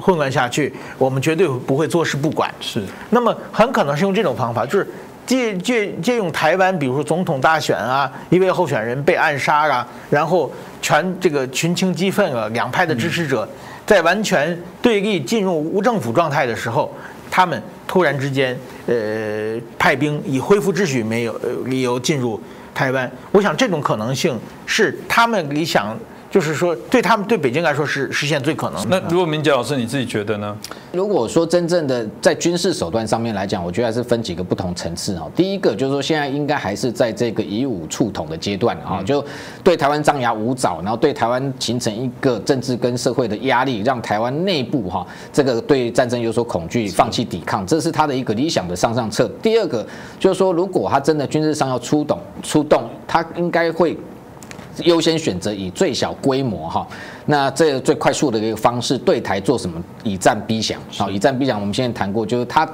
混乱下去，我们绝对不会坐视不管。”是。那么很可能是用这种方法，就是借借借用台湾，比如说总统大选啊，一位候选人被暗杀啊，然后全这个群情激愤啊，两派的支持者在完全对立、进入无政府状态的时候，他们突然之间呃派兵以恢复秩序没有理由进入。台湾，我想这种可能性是他们理想。就是说，对他们对北京来说是实现最可能。那如果明杰老师你自己觉得呢？如果说真正的在军事手段上面来讲，我觉得还是分几个不同层次哈。第一个就是说，现在应该还是在这个以武促统的阶段啊，就对台湾张牙舞爪，然后对台湾形成一个政治跟社会的压力，让台湾内部哈这个对战争有所恐惧，放弃抵抗，这是他的一个理想的上上策。第二个就是说，如果他真的军事上要出动出动，他应该会。优先选择以最小规模哈，那这最快速的一个方式对台做什么以战逼降？好，以战逼降，我们现在谈过，就是他。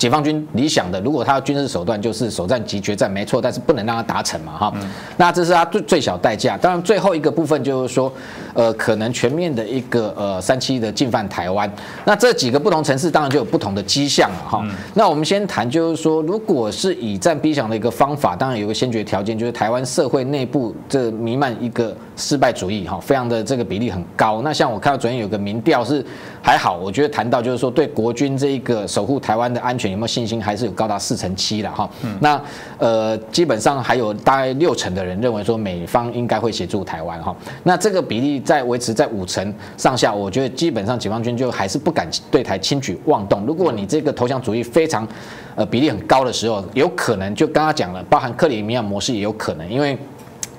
解放军理想的，如果他的军事手段，就是首战即决战，没错，但是不能让他达成嘛，哈。那这是他最最小代价。当然，最后一个部分就是说，呃，可能全面的一个呃三七的进犯台湾。那这几个不同城市，当然就有不同的迹象了，哈。那我们先谈，就是说，如果是以战逼降的一个方法，当然有个先决条件，就是台湾社会内部这弥漫一个失败主义，哈，非常的这个比例很高。那像我看到昨天有个民调是还好，我觉得谈到就是说，对国军这一个守护台湾的安全。有没有信心？还是有高达四成七了哈。那呃，基本上还有大概六成的人认为说美方应该会协助台湾哈。那这个比例在维持在五成上下，我觉得基本上解放军就还是不敢对台轻举妄动。如果你这个投降主义非常呃比例很高的时候，有可能就刚刚讲了，包含克里米亚模式也有可能，因为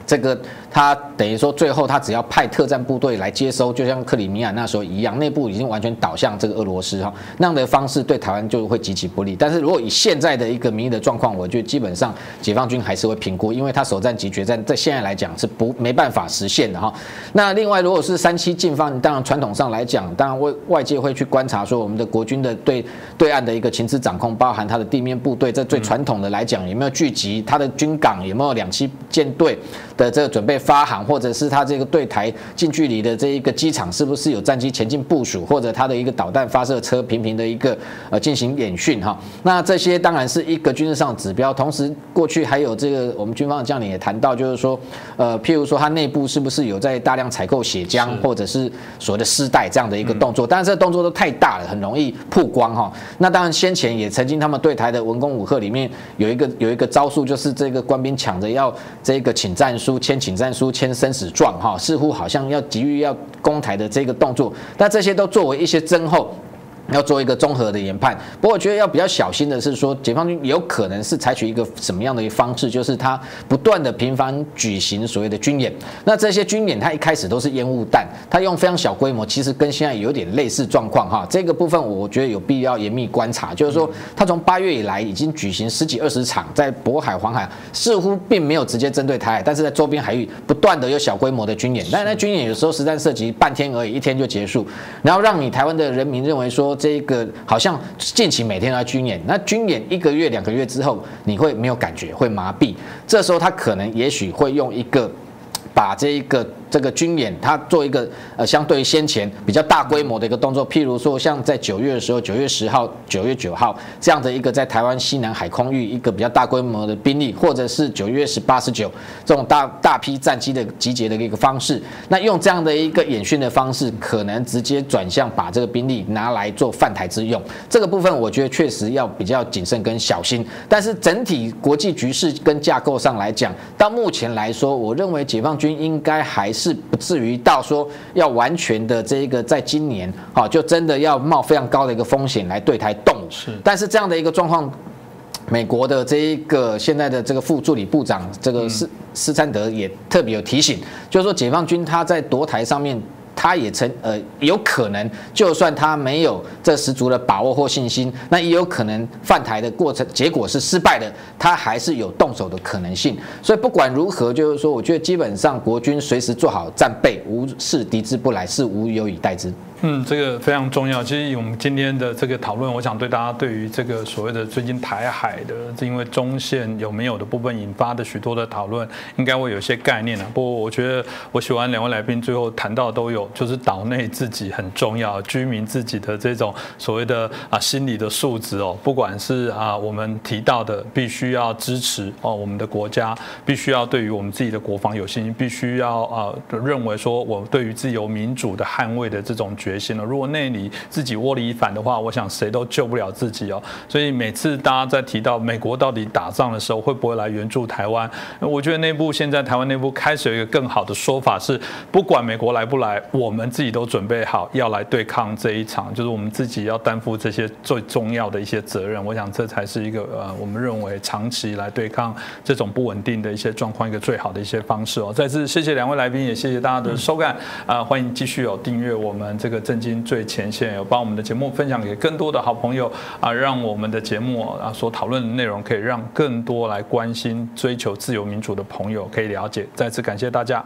这个。他等于说，最后他只要派特战部队来接收，就像克里米亚那时候一样，内部已经完全倒向这个俄罗斯哈，那样的方式对台湾就会极其不利。但是如果以现在的一个民意的状况，我觉得基本上解放军还是会评估，因为他首战及决战在现在来讲是不没办法实现的哈。那另外，如果是三七进犯，当然传统上来讲，当然外外界会去观察说我们的国军的对对岸的一个情资掌控，包含他的地面部队，这最传统的来讲有没有聚集，他的军港有没有两栖舰队的这个准备。发航，或者是他这个对台近距离的这一个机场，是不是有战机前进部署，或者他的一个导弹发射车频频的一个呃进行演训哈？那这些当然是一个军事上指标。同时，过去还有这个我们军方的将领也谈到，就是说，呃，譬如说他内部是不是有在大量采购血浆，或者是所谓的丝带这样的一个动作？但是这动作都太大了，很容易曝光哈。那当然先前也曾经他们对台的文攻武赫里面有一个有一个招数，就是这个官兵抢着要这个请战书，签请战。书签生死状，哈，似乎好像要急于要攻台的这个动作，那这些都作为一些增厚。要做一个综合的研判，不过我觉得要比较小心的是说，解放军有可能是采取一个什么样的一个方式，就是他不断的频繁举行所谓的军演。那这些军演，他一开始都是烟雾弹，他用非常小规模，其实跟现在有点类似状况哈。这个部分我觉得有必要严密观察，就是说他从八月以来已经举行十几二十场，在渤海、黄海似乎并没有直接针对台海，但是在周边海域不断的有小规模的军演。但是那军演有时候实战涉及半天而已，一天就结束，然后让你台湾的人民认为说。这一个好像近期每天都要军演，那军演一个月、两个月之后，你会没有感觉，会麻痹。这时候他可能也许会用一个把这一个。这个军演，它做一个呃，相对于先前比较大规模的一个动作，譬如说像在九月的时候，九月十号、九月九号这样的一个在台湾西南海空域一个比较大规模的兵力，或者是九月十八、十九这种大大批战机的集结的一个方式，那用这样的一个演训的方式，可能直接转向把这个兵力拿来做犯台之用。这个部分我觉得确实要比较谨慎跟小心。但是整体国际局势跟架构上来讲，到目前来说，我认为解放军应该还是。是不至于到说要完全的这一个，在今年啊，就真的要冒非常高的一个风险来对台动。是，但是这样的一个状况，美国的这一个现在的这个副助理部长这个斯斯参德也特别有提醒，就是说解放军他在夺台上面。他也曾呃有可能，就算他没有这十足的把握或信心，那也有可能犯台的过程结果是失败的，他还是有动手的可能性。所以不管如何，就是说，我觉得基本上国军随时做好战备，无事敌之不来，是无有以待之。嗯，这个非常重要。其实我们今天的这个讨论，我想对大家对于这个所谓的最近台海的，因为中线有没有的部分引发的许多的讨论，应该会有些概念了。不过我觉得我喜欢两位来宾最后谈到都有，就是岛内自己很重要，居民自己的这种所谓的啊心理的素质哦，不管是啊我们提到的必须要支持哦我们的国家，必须要对于我们自己的国防有信心，必须要啊认为说我对于自由民主的捍卫的这种决。决心了。如果那里自己窝里反的话，我想谁都救不了自己哦。所以每次大家在提到美国到底打仗的时候，会不会来援助台湾？我觉得内部现在台湾内部开始有一个更好的说法是，不管美国来不来，我们自己都准备好要来对抗这一场，就是我们自己要担负这些最重要的一些责任。我想这才是一个呃，我们认为长期来对抗这种不稳定的一些状况一个最好的一些方式哦。再次谢谢两位来宾，也谢谢大家的收看啊！欢迎继续有订阅我们这个。震惊最前线，有把我们的节目分享给更多的好朋友啊，让我们的节目啊所讨论的内容可以让更多来关心、追求自由民主的朋友可以了解。再次感谢大家。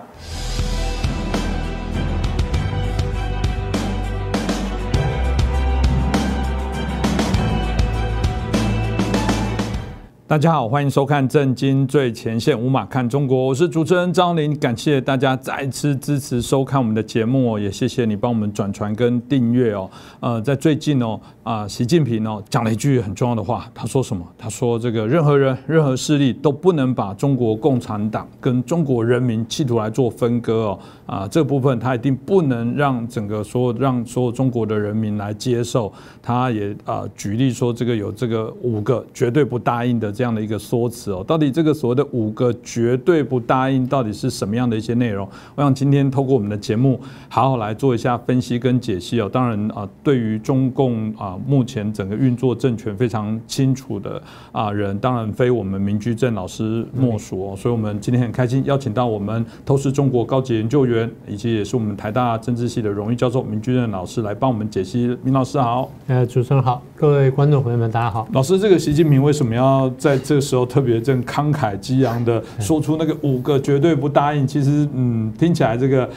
大家好，欢迎收看《震惊最前线》，无马看中国，我是主持人张林，感谢大家再次支持收看我们的节目哦，也谢谢你帮我们转传跟订阅哦。呃，在最近哦，啊，习近平哦讲了一句很重要的话，他说什么？他说这个任何人、任何势力都不能把中国共产党跟中国人民企图来做分割哦。啊，这部分他一定不能让整个所有让所有中国的人民来接受。他也啊举例说，这个有这个五个绝对不答应的。这样的一个说辞哦，到底这个所谓的五个绝对不答应，到底是什么样的一些内容？我想今天透过我们的节目，好好来做一下分析跟解析哦。当然啊，对于中共啊目前整个运作政权非常清楚的啊人，当然非我们民居正老师莫属哦。所以我们今天很开心邀请到我们透视中国高级研究员，以及也是我们台大政治系的荣誉教授民居正老师来帮我们解析。明老师好，呃，主持人好，各位观众朋友们大家好。老师，这个习近平为什么要？在这时候特别正慷慨激昂的说出那个五个绝对不答应，其实嗯听起来这个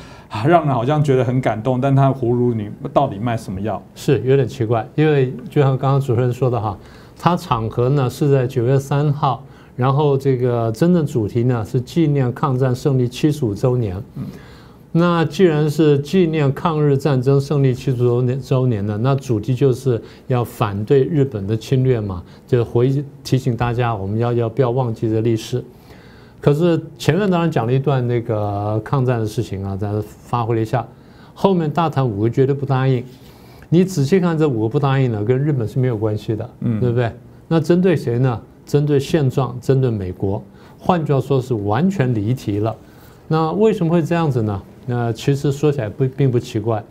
让人好像觉得很感动，但他葫芦里到底卖什么药？是有点奇怪，因为就像刚刚主持人说的哈，他场合呢是在九月三号，然后这个真正主题呢是纪念抗战胜利七十五周年。那既然是纪念抗日战争胜利七十周年周年呢，那主题就是要反对日本的侵略嘛，就回提醒大家，我们要要不要忘记这历史。可是前面当然讲了一段那个抗战的事情啊，咱发挥了一下，后面大谈五个绝对不答应。你仔细看这五个不答应呢，跟日本是没有关系的，嗯，对不对？那针对谁呢？针对现状，针对美国。换句话说，是完全离题了。那为什么会这样子呢？那其实说起来不并不奇怪，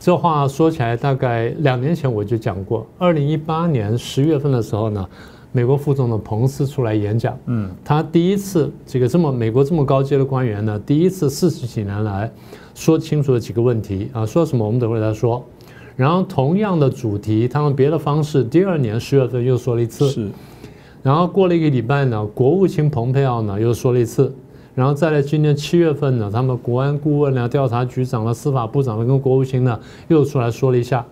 这话说起来大概两年前我就讲过。二零一八年十月份的时候呢，美国副总统彭斯出来演讲，嗯，他第一次这个这么美国这么高阶的官员呢，第一次四十几年来说清楚了几个问题啊，说什么我们等会再说。然后同样的主题，他用别的方式，第二年十月份又说了一次，是。然后过了一个礼拜呢，国务卿蓬佩奥呢又说了一次。然后再来，今年七月份呢，他们国安顾问呢、调查局长了、司法部长呢，跟国务卿呢又出来说了一下。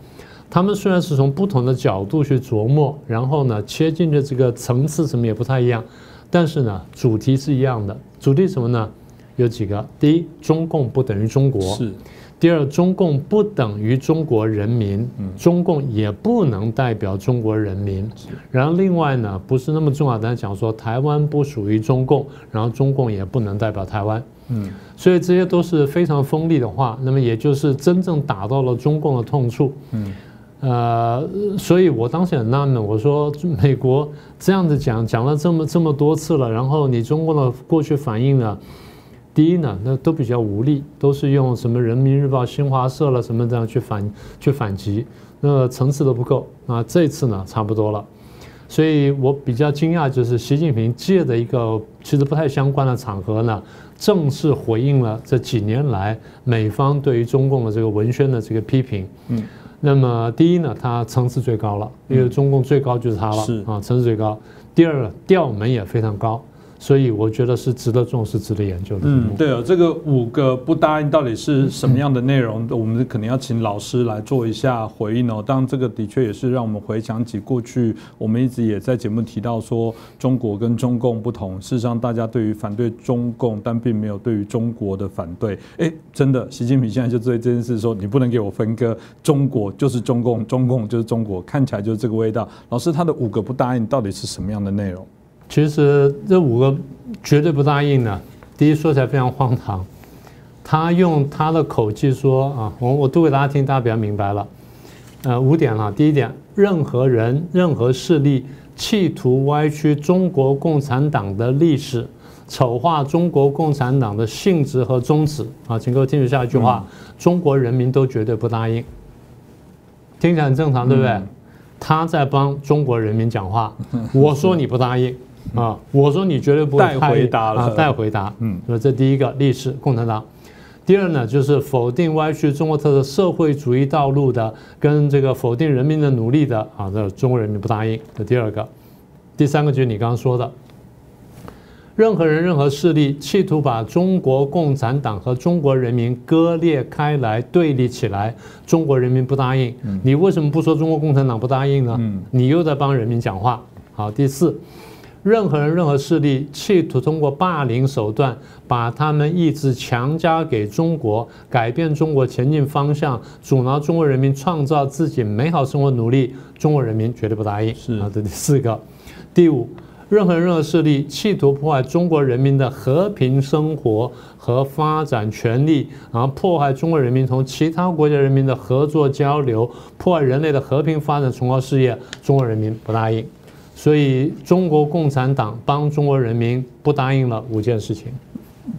他们虽然是从不同的角度去琢磨，然后呢，切进的这个层次什么也不太一样，但是呢，主题是一样的。主题什么呢？有几个？第一，中共不等于中国。是。第二，中共不等于中国人民，中共也不能代表中国人民。然后另外呢，不是那么重要，但讲说台湾不属于中共，然后中共也不能代表台湾。嗯，所以这些都是非常锋利的话，那么也就是真正打到了中共的痛处。嗯，呃，所以我当时很纳闷，我说美国这样子讲讲了这么这么多次了，然后你中共的过去反应呢？第一呢，那都比较无力，都是用什么人民日报、新华社了什么这样去反去反击，那层次都不够啊。这次呢，差不多了，所以我比较惊讶，就是习近平借着一个其实不太相关的场合呢，正式回应了这几年来美方对于中共的这个文宣的这个批评。嗯，那么第一呢，它层次最高了，因为中共最高就是它了，是啊，层次最高。第二呢，调门也非常高。所以我觉得是值得重视、值得研究的。嗯，对啊，这个五个不答应到底是什么样的内容？我们可能要请老师来做一下回应哦。当然，这个的确也是让我们回想起过去，我们一直也在节目提到说，中国跟中共不同。事实上，大家对于反对中共，但并没有对于中国的反对。哎，真的，习近平现在就对这件事说，你不能给我分割，中国就是中共，中共就是中国，看起来就是这个味道。老师，他的五个不答应到底是什么样的内容？其实这五个绝对不答应呢。第一说起来非常荒唐，他用他的口气说啊，我我读给大家听，大家比较明白了。呃，五点了。第一点，任何人、任何势力企图歪曲中国共产党的历史，丑化中国共产党的性质和宗旨啊，请各位听住下一句话：中国人民都绝对不答应。听起来很正常，对不对？他在帮中国人民讲话。我说你不答应。啊，我说你绝对不会带回答了，带回答。嗯，说这第一个历史共产党，第二呢，就是否定歪曲中国特色社会主义道路的，跟这个否定人民的努力的啊，这中国人民不答应。这第二个，第三个就是你刚刚说的，任何人、任何势力企图把中国共产党和中国人民割裂开来、对立起来，中国人民不答应。你为什么不说中国共产党不答应呢？你又在帮人民讲话。好，第四。任何人、任何势力企图通过霸凌手段把他们意志强加给中国，改变中国前进方向，阻挠中国人民创造自己美好生活努力，中国人民绝对不答应。是啊，这第四个。第五，任何人、任何势力企图破坏中国人民的和平生活和发展权利，然后破坏中国人民同其他国家人民的合作交流，破坏人类的和平发展崇高事业，中国人民不答应。所以，中国共产党帮中国人民不答应了五件事情。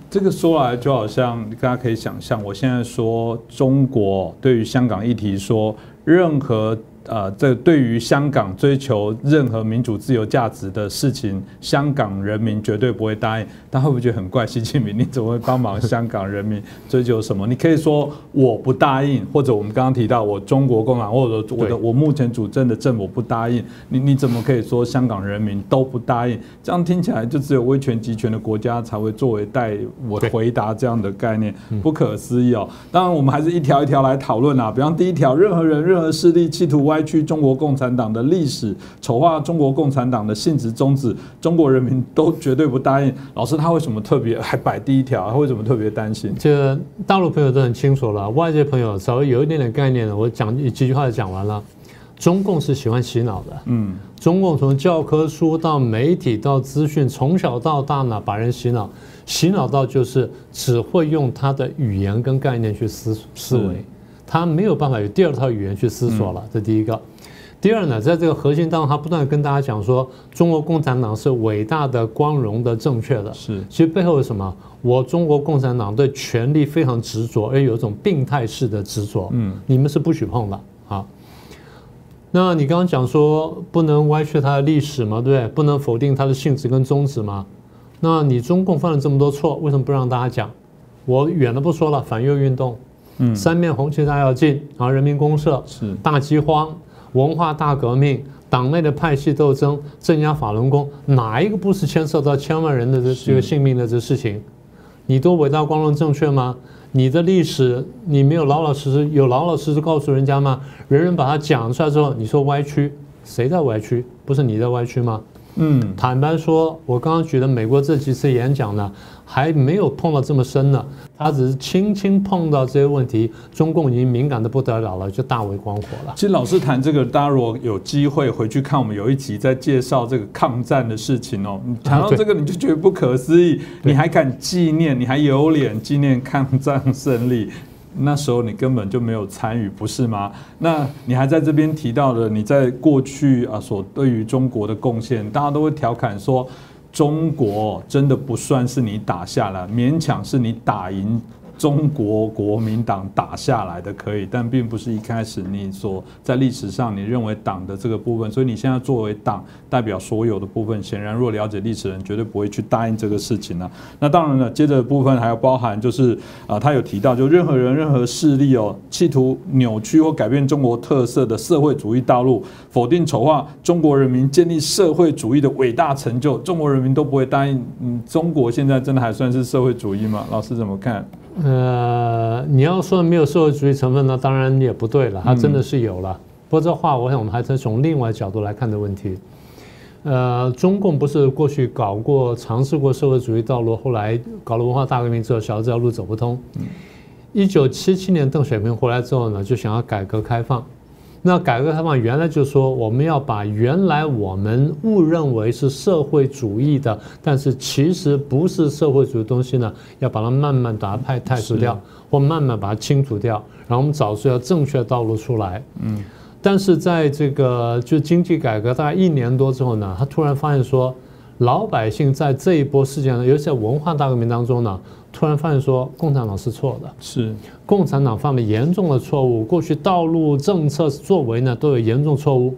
这个说来就好像大家可以想象，我现在说中国对于香港议题说任何。呃，这对于香港追求任何民主自由价值的事情，香港人民绝对不会答应。他会不会觉得很怪？习近平，你怎么会帮忙香港人民追求什么？你可以说我不答应，或者我们刚刚提到我中国共产党，或者我的我目前主政的政府不答应。你你怎么可以说香港人民都不答应？这样听起来就只有威权集权的国家才会作为代我回答这样的概念，不可思议哦。当然，我们还是一条一条来讨论啊。比方第一条，任何人、任何势力企图歪曲中国共产党的历史，丑化中国共产党的性质宗旨，中国人民都绝对不答应。老师，他为什么特别还摆第一条？他为什么特别担心？这大陆朋友都很清楚了，外界朋友稍微有一点点概念的，我讲几句话就讲完了。中共是喜欢洗脑的，嗯，中共从教科书到媒体到资讯，从小到大呢，把人洗脑，洗脑到就是只会用他的语言跟概念去思思维，他没有办法有第二套语言去思索了。这第一个。第二呢，在这个核心当中，他不断跟大家讲说，中国共产党是伟大的、光荣的、正确的。是，其实背后是什么？我中国共产党对权力非常执着，而有一种病态式的执着。嗯，你们是不许碰的啊。那你刚刚讲说不能歪曲它的历史嘛，对不对？不能否定它的性质跟宗旨嘛？那你中共犯了这么多错，为什么不让大家讲？我远的不说了，反右运动，嗯，三面红旗大跃进，然后人民公社是大饥荒。文化大革命、党内的派系斗争、镇压法轮功，哪一个不是牵涉到千万人的这这个性命的这事情？你都伟大光荣正确吗？你的历史你没有老老实实有老老实实告诉人家吗？人人把它讲出来之后，你说歪曲，谁在歪曲？不是你在歪曲吗？嗯，坦白说，我刚刚举的美国这几次演讲呢，还没有碰到这么深呢。他只是轻轻碰到这些问题，中共已经敏感的不得了了，就大为光火了。其实老师谈这个，大家如果有机会回去看，我们有一集在介绍这个抗战的事情哦。谈到这个，你就觉得不可思议，你还敢纪念，你还有脸纪念抗战胜利？那时候你根本就没有参与，不是吗？那你还在这边提到了，你在过去啊所对于中国的贡献，大家都会调侃说，中国真的不算是你打下了，勉强是你打赢。中国国民党打下来的可以，但并不是一开始你所在历史上你认为党的这个部分，所以你现在作为党代表所有的部分，显然若了解历史人绝对不会去答应这个事情呢。那当然了，接着部分还要包含就是啊，他有提到就任何人任何势力哦，企图扭曲或改变中国特色的社会主义道路，否定丑化中国人民建立社会主义的伟大成就，中国人民都不会答应。嗯，中国现在真的还算是社会主义吗？老师怎么看？呃，你要说没有社会主义成分呢，当然也不对了，它真的是有了。不过这话，我想我们还是从另外角度来看的问题。呃，中共不是过去搞过、尝试过社会主义道路，后来搞了文化大革命之后，晓得这条路走不通。一九七七年邓小平回来之后呢，就想要改革开放。那改革开放原来就说我们要把原来我们误认为是社会主义的，但是其实不是社会主义的东西呢，要把它慢慢把它派汰除掉，或慢慢把它清除掉，然后我们找出要正确的道路出来。嗯，但是在这个就经济改革大概一年多之后呢，他突然发现说，老百姓在这一波事件呢，尤其在文化大革命当中呢。突然发现说，共产党是错的，是。共产党犯了严重的错误，过去道路政策作为呢都有严重错误，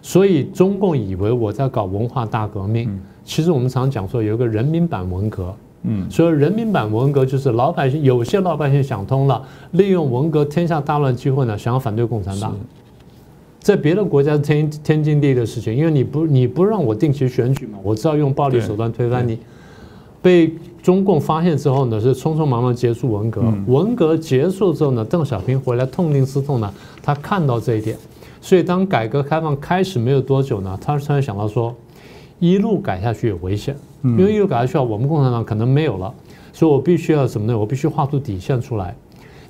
所以中共以为我在搞文化大革命。其实我们常讲说有一个人民版文革，嗯，所以人民版文革就是老百姓有些老百姓想通了，利用文革天下大乱机会呢，想要反对共产党。在别的国家是天天经地义的事情，因为你不你不让我定期选举嘛，我知道用暴力手段推翻你。被中共发现之后呢，是匆匆忙忙结束文革。文革结束之后呢，邓小平回来痛定思痛呢，他看到这一点，所以当改革开放开始没有多久呢，他突然想到说，一路改下去有危险，因为一路改下去啊，我们共产党可能没有了，所以我必须要什么呢？我必须画出底线出来。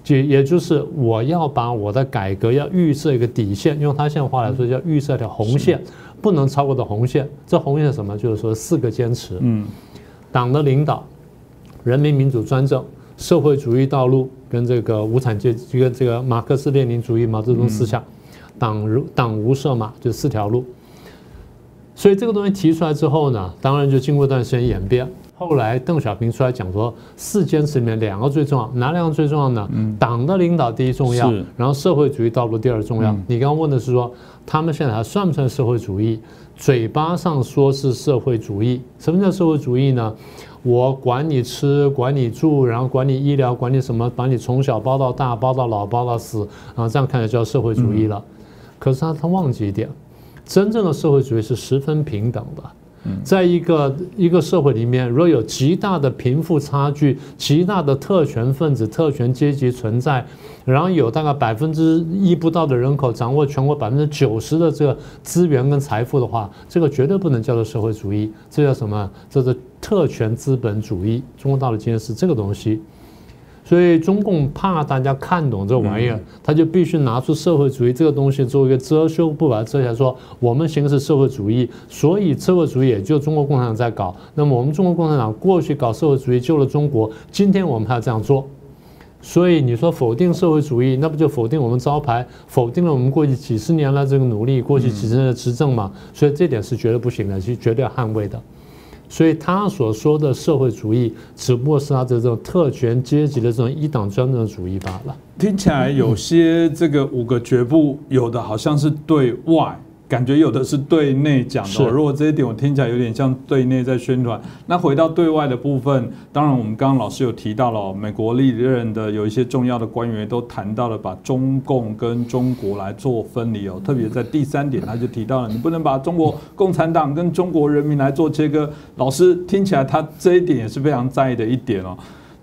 就也就是我要把我的改革要预设一个底线，用他现在话来说叫预设一条红线，不能超过的红线。这红线什么？就是说四个坚持。嗯，党的领导、人民民主专政、社会主义道路跟这个无产阶级跟这个马克思列宁主义毛泽东思想，党如党无设马，就四条路。所以这个东西提出来之后呢，当然就经过一段时间演变。后来邓小平出来讲说，四坚持里面两个最重要，哪两个最重要呢？党的领导第一重要，然后社会主义道路第二重要。你刚刚问的是说，他们现在还算不算社会主义？嘴巴上说是社会主义，什么叫社会主义呢？我管你吃，管你住，然后管你医疗，管你什么，把你从小包到大，包到老，包到死，然后，这样看来叫社会主义了。可是他他忘记一点，真正的社会主义是十分平等的。在一个一个社会里面，如果有极大的贫富差距、极大的特权分子、特权阶级存在，然后有大概百分之一不到的人口掌握全国百分之九十的这个资源跟财富的话，这个绝对不能叫做社会主义，这叫什么？这是特权资本主义。中国大陆今天是这个东西。所以中共怕大家看懂这玩意儿，他就必须拿出社会主义这个东西做一个遮羞布，把它遮起来，说我们行的是社会主义，所以社会主义也就中国共产党在搞。那么我们中国共产党过去搞社会主义救了中国，今天我们还要这样做。所以你说否定社会主义，那不就否定我们招牌，否定了我们过去几十年来这个努力，过去几十年的执政嘛？所以这点是绝对不行的，是绝对要捍卫的。所以他所说的社会主义，只不过是他的这种特权阶级的这种一党专政主义罢了。听起来有些这个五个绝不，有的好像是对外。感觉有的是对内讲的，如果这一点我听起来有点像对内在宣传。那回到对外的部分，当然我们刚刚老师有提到了，美国历任的有一些重要的官员都谈到了把中共跟中国来做分离哦，特别在第三点他就提到了，你不能把中国共产党跟中国人民来做切割。老师听起来他这一点也是非常在意的一点哦，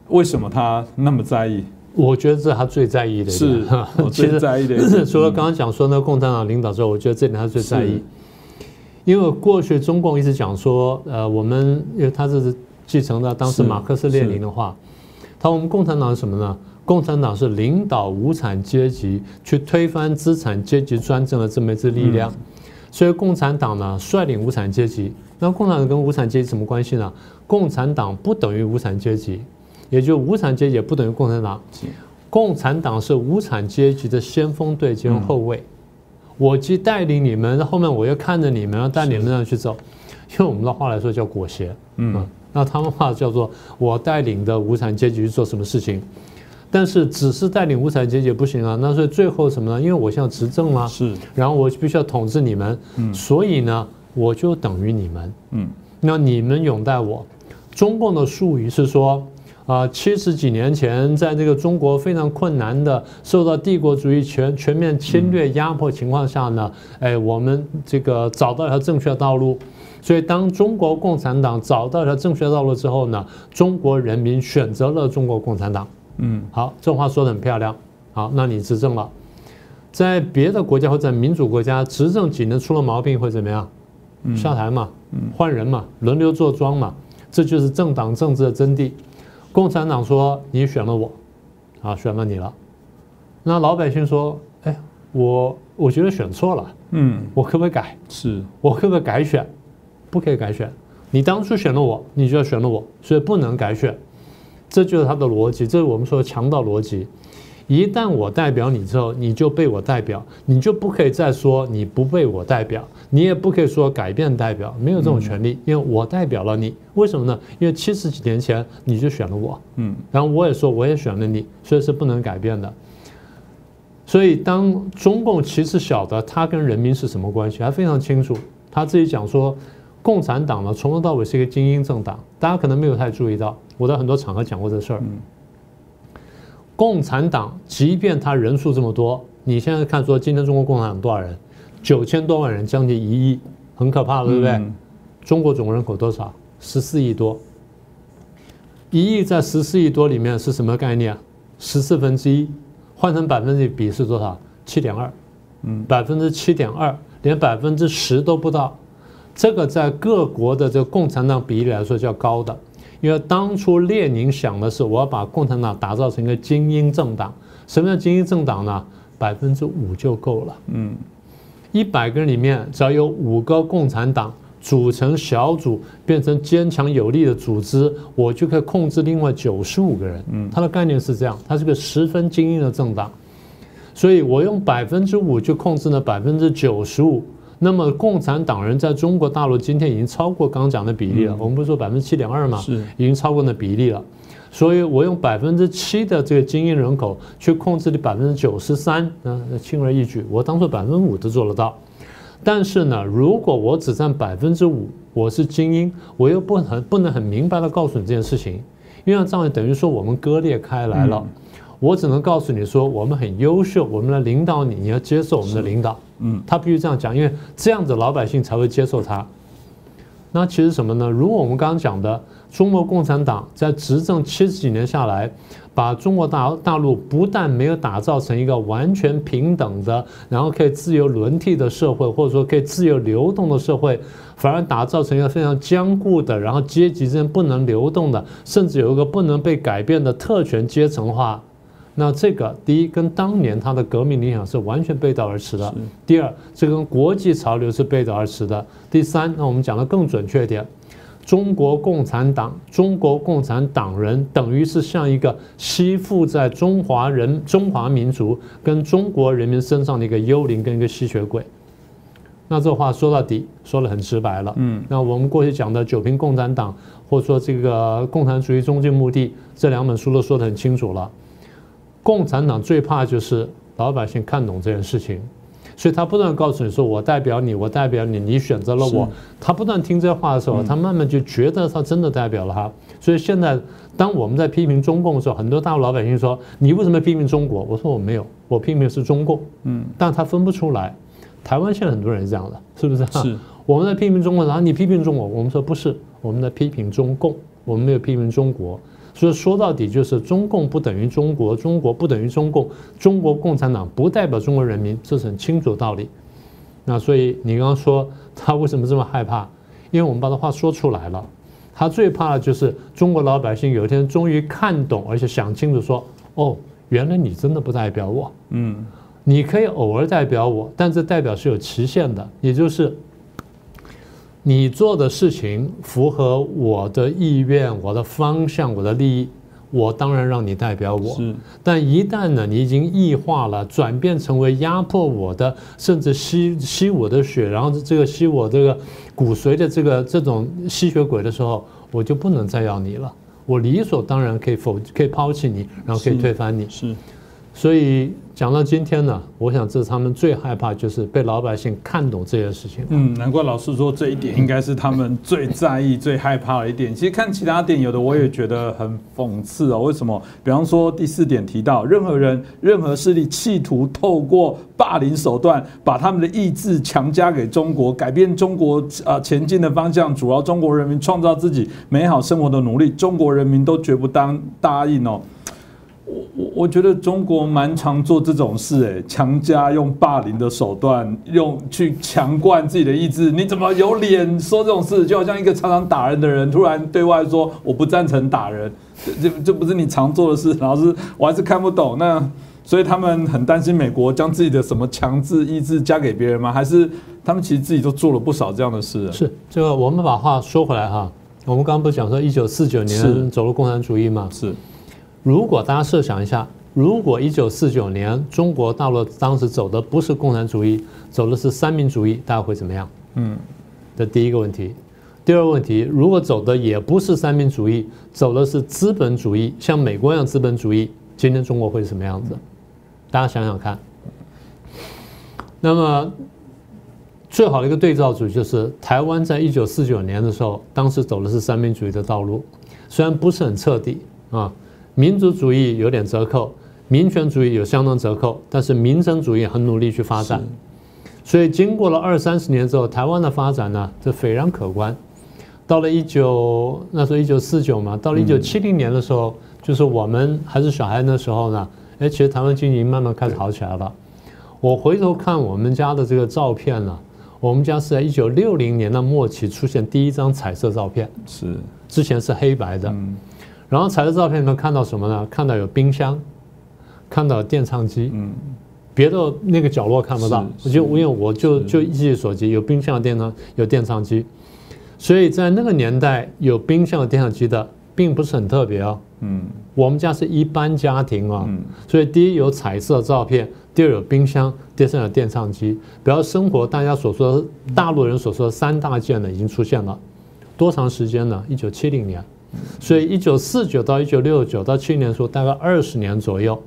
为什么他那么在意？我觉得这是他最在意的。是，最在意的。除了刚刚讲说那共产党领导之后，我觉得这点他最在意。因为过去中共一直讲说，呃，我们因为他是继承了当时马克思列宁的话，他我们共产党是什么呢？共产党是领导无产阶级去推翻资产阶级专政的这么一支力量。所以共产党呢率领无产阶级，那共产党跟无产阶级什么关系呢？共产党不等于无产阶级。也就无产阶级不等于共产党，共产党是无产阶级的先锋队兼后卫。我既带领你们，后面我又看着你们，要带你们这样去走。用我们的话来说叫裹挟，嗯，那他们话叫做我带领的无产阶级去做什么事情。但是只是带领无产阶级不行啊，那所以最后什么呢？因为我现在执政了，是，然后我必须要统治你们，嗯，所以呢，我就等于你们，嗯，那你们拥戴我。中共的术语是说。啊，七十几年前，在这个中国非常困难的、受到帝国主义全全面侵略压迫情况下呢，哎，我们这个找到一条正确的道路。所以，当中国共产党找到一条正确的道路之后呢，中国人民选择了中国共产党。嗯，好，这话说的很漂亮。好，那你执政了，在别的国家或者民主国家，执政几年出了毛病会怎么样？下台嘛，换人嘛，轮流坐庄嘛，这就是政党政治的真谛。共产党说你选了我，啊，选了你了。那老百姓说，哎，我我觉得选错了，嗯，我可不可以改？是我可不可以改选？不可以改选。你当初选了我，你就要选了我，所以不能改选。这就是他的逻辑，这是我们说的强盗逻辑。一旦我代表你之后，你就被我代表，你就不可以再说你不被我代表，你也不可以说改变代表，没有这种权利，因为我代表了你。为什么呢？因为七十几年前你就选了我，嗯，然后我也说我也选了你，所以是不能改变的。所以当中共其实晓得他跟人民是什么关系，他非常清楚，他自己讲说，共产党呢，从头到尾是一个精英政党，大家可能没有太注意到，我在很多场合讲过这事儿。共产党即便他人数这么多，你现在看说今天中国共产党多少人？九千多万人，将近一亿，很可怕了，对不对？中国总人口多少？十四亿多。一亿在十四亿多里面是什么概念？十四分之一，换成百分之比是多少？七点二。嗯，百分之七点二，连百分之十都不到。这个在各国的这个共产党比例来说叫高的。因为当初列宁想的是，我要把共产党打造成一个精英政党。什么叫精英政党呢？百分之五就够了。嗯，一百个人里面只要有五个共产党组成小组，变成坚强有力的组织，我就可以控制另外九十五个人。嗯，它的概念是这样，它是个十分精英的政党。所以我用百分之五就控制了百分之九十五。那么，共产党人在中国大陆今天已经超过刚讲的比例了。我们不是说百分之七点二嘛？是，已经超过那比例了。所以我用百分之七的这个精英人口去控制你百分之九十三，那轻而易举。我当做百分之五都做得到。但是呢，如果我只占百分之五，我是精英，我又不很不能很明白的告诉你这件事情，因为这样等于说我们割裂开来了。我只能告诉你说，我们很优秀，我们来领导你，你要接受我们的领导。嗯，他必须这样讲，因为这样子老百姓才会接受他。那其实什么呢？如果我们刚刚讲的，中国共产党在执政七十几年下来，把中国大大陆不但没有打造成一个完全平等的，然后可以自由轮替的社会，或者说可以自由流动的社会，反而打造成一个非常僵固的，然后阶级之间不能流动的，甚至有一个不能被改变的特权阶层化。那这个第一跟当年他的革命理想是完全背道而驰的。第二，这跟国际潮流是背道而驰的。第三，那我们讲的更准确一点，中国共产党、中国共产党人等于是像一个吸附在中华人、中华民族跟中国人民身上的一个幽灵跟一个吸血鬼。那这话说到底说的很直白了。嗯，那我们过去讲的《九评共产党》或者说这个《共产主义终极目的》这两本书都说得很清楚了。共产党最怕就是老百姓看懂这件事情，所以他不断告诉你说：“我代表你，我代表你，你选择了我。”他不断听这话的时候，他慢慢就觉得他真的代表了他。所以现在，当我们在批评中共的时候，很多大陆老百姓说：“你为什么批评中国？”我说：“我没有，我批评的是中共。”嗯，但他分不出来。台湾现在很多人是这样的，是不是？是。我们在批评中国，然后你批评中国，我们说不是，我们在批评中共，我们没有批评中国。所以说到底就是中共不等于中国，中国不等于中共，中国共产党不代表中国人民，这是很清楚的道理。那所以你刚刚说 他为什么这么害怕？因为我们把他话说出来了，他最怕的就是中国老百姓有一天终于看懂，而且想清楚说：哦，原来你真的不代表我，嗯，你可以偶尔代表我，但这代表是有期限的，也就是。你做的事情符合我的意愿、我的方向、我的利益，我当然让你代表我。是，但一旦呢，你已经异化了，转变成为压迫我的，甚至吸吸我的血，然后这个吸我这个骨髓的这个这种吸血鬼的时候，我就不能再要你了。我理所当然可以否可以抛弃你，然后可以推翻你。是，所以。讲到今天呢，我想这是他们最害怕，就是被老百姓看懂这件事情。嗯，难怪老师说这一点应该是他们最在意、最害怕的一点。其实看其他点，有的我也觉得很讽刺哦。为什么？比方说第四点提到，任何人、任何势力企图透过霸凌手段，把他们的意志强加给中国，改变中国啊前进的方向，主要中国人民创造自己美好生活的努力，中国人民都绝不当答应哦。我我我觉得中国蛮常做这种事，哎，强加用霸凌的手段，用去强灌自己的意志。你怎么有脸说这种事？就好像一个常常打人的人，突然对外说我不赞成打人，这这不是你常做的事。老师，我还是看不懂。那所以他们很担心美国将自己的什么强制意志加给别人吗？还是他们其实自己都做了不少这样的事？是这个，我们把话说回来哈，我们刚刚不是讲说一九四九年走入共产主义吗？是。如果大家设想一下，如果一九四九年中国大陆当时走的不是共产主义，走的是三民主义，大家会怎么样？嗯，这第一个问题。第二个问题，如果走的也不是三民主义，走的是资本主义，像美国一样资本主义，今天中国会是什么样子？大家想想看。那么。最好的一个对照组就是台湾在一九四九年的时候，当时走的是三民主义的道路，虽然不是很彻底啊，民族主义有点折扣，民权主义有相当折扣，但是民生主义很努力去发展。所以经过了二三十年之后，台湾的发展呢，这斐然可观。到了一九那时候一九四九嘛，到了一九七零年的时候，就是我们还是小孩的时候呢，哎，其实台湾经济慢慢开始好起来了。我回头看我们家的这个照片呢，我们家是在一九六零年的末期出现第一张彩色照片，是之前是黑白的。然后彩色照片能看到什么呢？看到有冰箱，看到电唱机，嗯。别的那个角落看不到，我就因为我就就一记所及，有冰箱、电唱、有电唱机，所以在那个年代有冰箱、电唱机的并不是很特别哦。嗯，我们家是一般家庭啊，所以第一有彩色照片，第二有冰箱，第三有电唱机。比较生活大家所说的大陆人所说的三大件呢已经出现了，多长时间呢？一九七零年，所以一九四九到一九六九到七零年说大概二十年左右。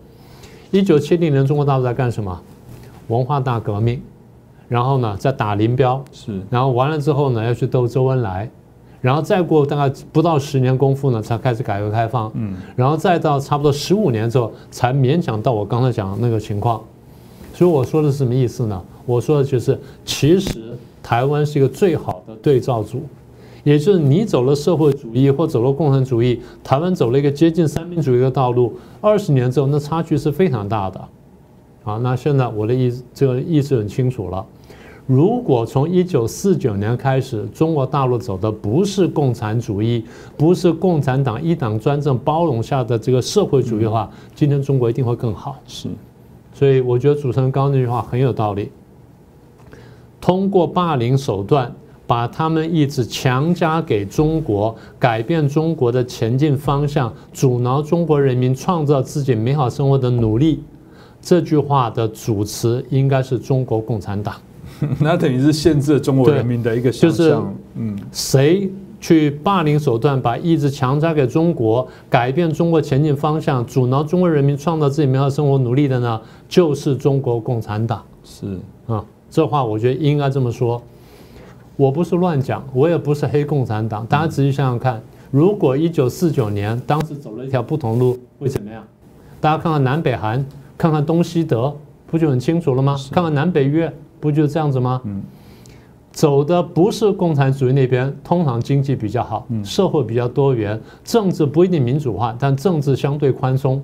一九七零年，中国大陆在干什么？文化大革命，然后呢，在打林彪，是，然后完了之后呢，要去斗周恩来，然后再过大概不到十年功夫呢，才开始改革开放，嗯，然后再到差不多十五年之后，才勉强到我刚才讲的那个情况。所以我说的是什么意思呢？我说的就是，其实台湾是一个最好的对照组。也就是你走了社会主义或走了共产主义，台湾走了一个接近三民主义的道路，二十年之后，那差距是非常大的。好，那现在我的意这个意思很清楚了。如果从一九四九年开始，中国大陆走的不是共产主义，不是共产党一党专政包容下的这个社会主义的话，今天中国一定会更好。是，所以我觉得主持人刚刚那句话很有道理。通过霸凌手段。把他们意志强加给中国，改变中国的前进方向，阻挠中国人民创造自己美好生活的努力。这句话的主词应该是中国共产党。那等于是限制了中国人民的一个想象。嗯，谁去霸凌手段把意志强加给中国，改变中国前进方向，阻挠中国人民创造自己美好生活努力的呢？就是中国共产党。是啊，这话我觉得应该这么说。我不是乱讲，我也不是黑共产党。大家仔细想想看，如果一九四九年当时走了一条不同路，会怎么样？大家看看南北韩，看看东西德，不就很清楚了吗？看看南北越，不就这样子吗？嗯，走的不是共产主义那边，通常经济比较好，社会比较多元，政治不一定民主化，但政治相对宽松。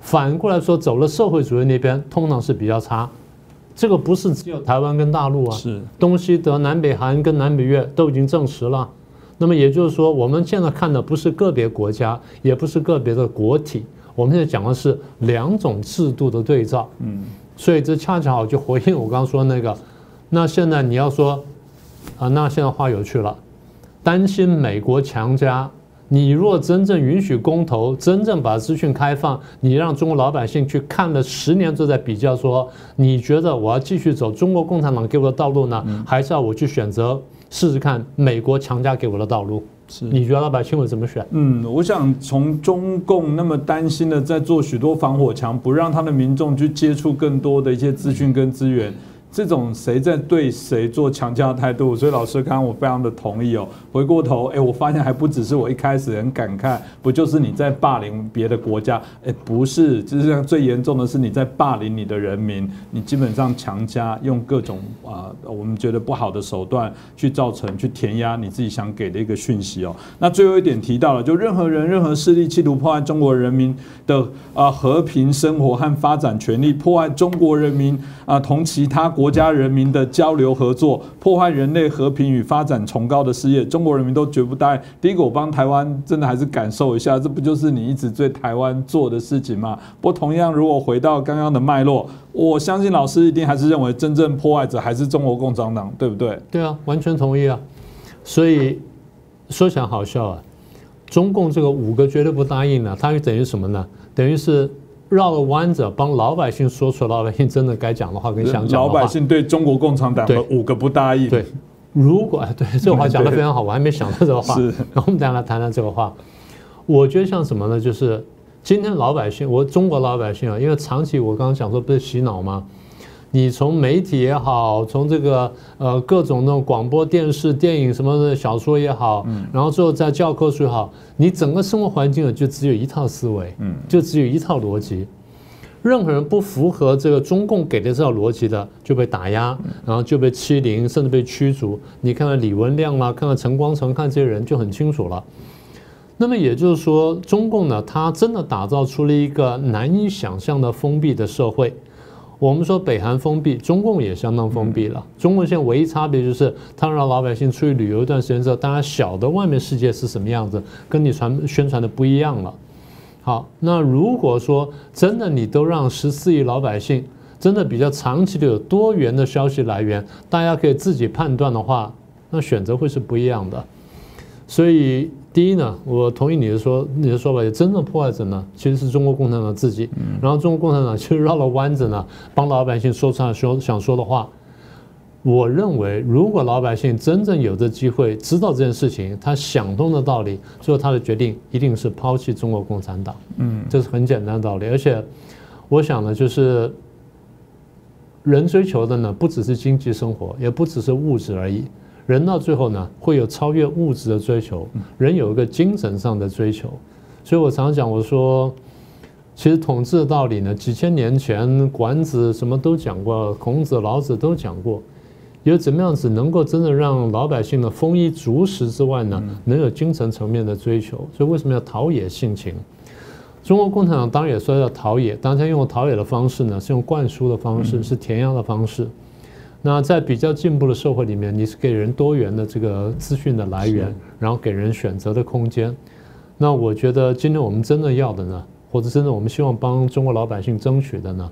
反过来说，走了社会主义那边，通常是比较差。这个不是只有台湾跟大陆啊，是东西德、南北韩跟南北越都已经证实了。那么也就是说，我们现在看的不是个别国家，也不是个别的国体，我们现在讲的是两种制度的对照。嗯，所以这恰恰好就回应我刚刚说那个。那现在你要说啊，那现在话有趣了，担心美国强加。你若真正允许公投，真正把资讯开放，你让中国老百姓去看了十年之后再比较，说你觉得我要继续走中国共产党给我的道路呢，还是要我去选择试试看美国强加给我的道路？是你觉得老百姓会怎么选？嗯，我想从中共那么担心的在做许多防火墙，不让他的民众去接触更多的一些资讯跟资源。这种谁在对谁做强加态度，所以老师刚刚我非常的同意哦。回过头，哎，我发现还不只是我一开始很感慨，不就是你在霸凌别的国家？哎，不是，就是上最严重的是你在霸凌你的人民，你基本上强加用各种啊我们觉得不好的手段去造成去填压你自己想给的一个讯息哦。那最后一点提到了，就任何人任何势力企图破坏中国人民的啊和平生活和发展权利，破坏中国人民啊同其他国。国家人民的交流合作，破坏人类和平与发展崇高的事业，中国人民都绝不答应。第一个，我帮台湾真的还是感受一下，这不就是你一直对台湾做的事情吗？不，同样，如果回到刚刚的脉络，我相信老师一定还是认为真正破坏者还是中国共产党，对不对？对啊，完全同意啊。所以说起来好笑啊，中共这个五个绝对不答应呢，它就等于什么呢？等于是。绕个弯子，帮老百姓说出老百姓真的该讲的话跟想讲的话。老百姓对中国共产党的五个不答应。对，如果 对这话讲的非常好，我还没想到这个话。是，我们再来谈谈这个话。我觉得像什么呢？就是今天老百姓，我中国老百姓啊，因为长期我刚刚讲说不是洗脑吗？你从媒体也好，从这个呃各种那种广播电视、电影什么的小说也好，然后最后在教科书也好，你整个生活环境呢就只有一套思维，嗯，就只有一套逻辑。任何人不符合这个中共给的这套逻辑的，就被打压，然后就被欺凌，甚至被驱逐。你看看李文亮啦，看看陈光诚，看这些人就很清楚了。那么也就是说，中共呢，它真的打造出了一个难以想象的封闭的社会。我们说北韩封闭，中共也相当封闭了。中共现在唯一差别就是，他让老百姓出去旅游一段时间之后，大家晓得外面世界是什么样子，跟你传宣传的不一样了。好，那如果说真的你都让十四亿老百姓真的比较长期的有多元的消息来源，大家可以自己判断的话，那选择会是不一样的。所以。第一呢，我同意你的说，你的说法，真正破坏者呢，其实是中国共产党自己。然后中国共产党其实绕了弯子呢，帮老百姓说出说想说的话。我认为，如果老百姓真正有这机会知道这件事情，他想通的道理，最后他的决定一定是抛弃中国共产党。嗯，这是很简单的道理。而且，我想呢，就是人追求的呢，不只是经济生活，也不只是物质而已。人到最后呢，会有超越物质的追求，人有一个精神上的追求，所以我常讲，我说，其实统治的道理呢，几千年前管子什么都讲过，孔子、老子都讲过，有怎么样子能够真的让老百姓的丰衣足食之外呢，能有精神层面的追求，所以为什么要陶冶性情？中国共产党当然也说要陶冶，当然用陶冶的方式呢，是用灌输的方式，是填鸭的方式。那在比较进步的社会里面，你是给人多元的这个资讯的来源，然后给人选择的空间。那我觉得今天我们真的要的呢，或者真的我们希望帮中国老百姓争取的呢？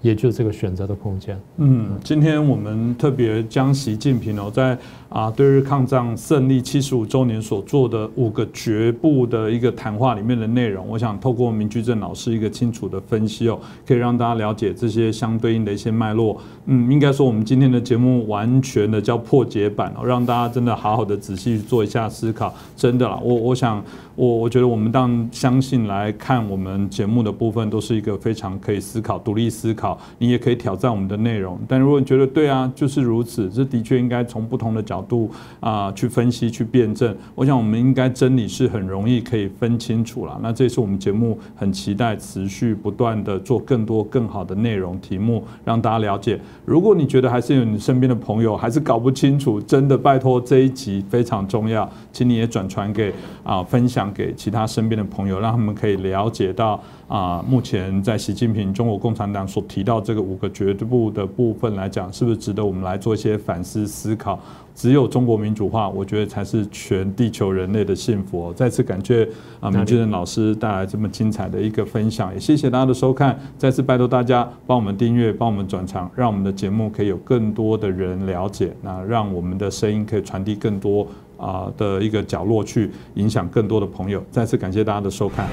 也就是这个选择的空间。嗯，今天我们特别将习近平哦，在啊对日抗战胜利七十五周年所做的五个绝步的一个谈话里面的内容，我想透过明居正老师一个清楚的分析哦，可以让大家了解这些相对应的一些脉络。嗯，应该说我们今天的节目完全的叫破解版哦，让大家真的好好的仔细做一下思考。真的啦，我我想我我觉得我们当相信来看我们节目的部分，都是一个非常可以思考、独立思考。你也可以挑战我们的内容，但如果你觉得对啊，就是如此，这的确应该从不同的角度啊去分析、去辩证。我想我们应该真理是很容易可以分清楚了。那这也是我们节目很期待持续不断的做更多更好的内容题目，让大家了解。如果你觉得还是有你身边的朋友还是搞不清楚，真的拜托这一集非常重要，请你也转传给啊分享给其他身边的朋友，让他们可以了解到。啊，目前在习近平中国共产党所提到这个五个绝对不的部分来讲，是不是值得我们来做一些反思思考？只有中国民主化，我觉得才是全地球人类的幸福。再次感谢啊，明俊仁老师带来这么精彩的一个分享，也谢谢大家的收看。再次拜托大家帮我们订阅，帮我们转场，让我们的节目可以有更多的人了解，那让我们的声音可以传递更多啊的一个角落去，影响更多的朋友。再次感谢大家的收看。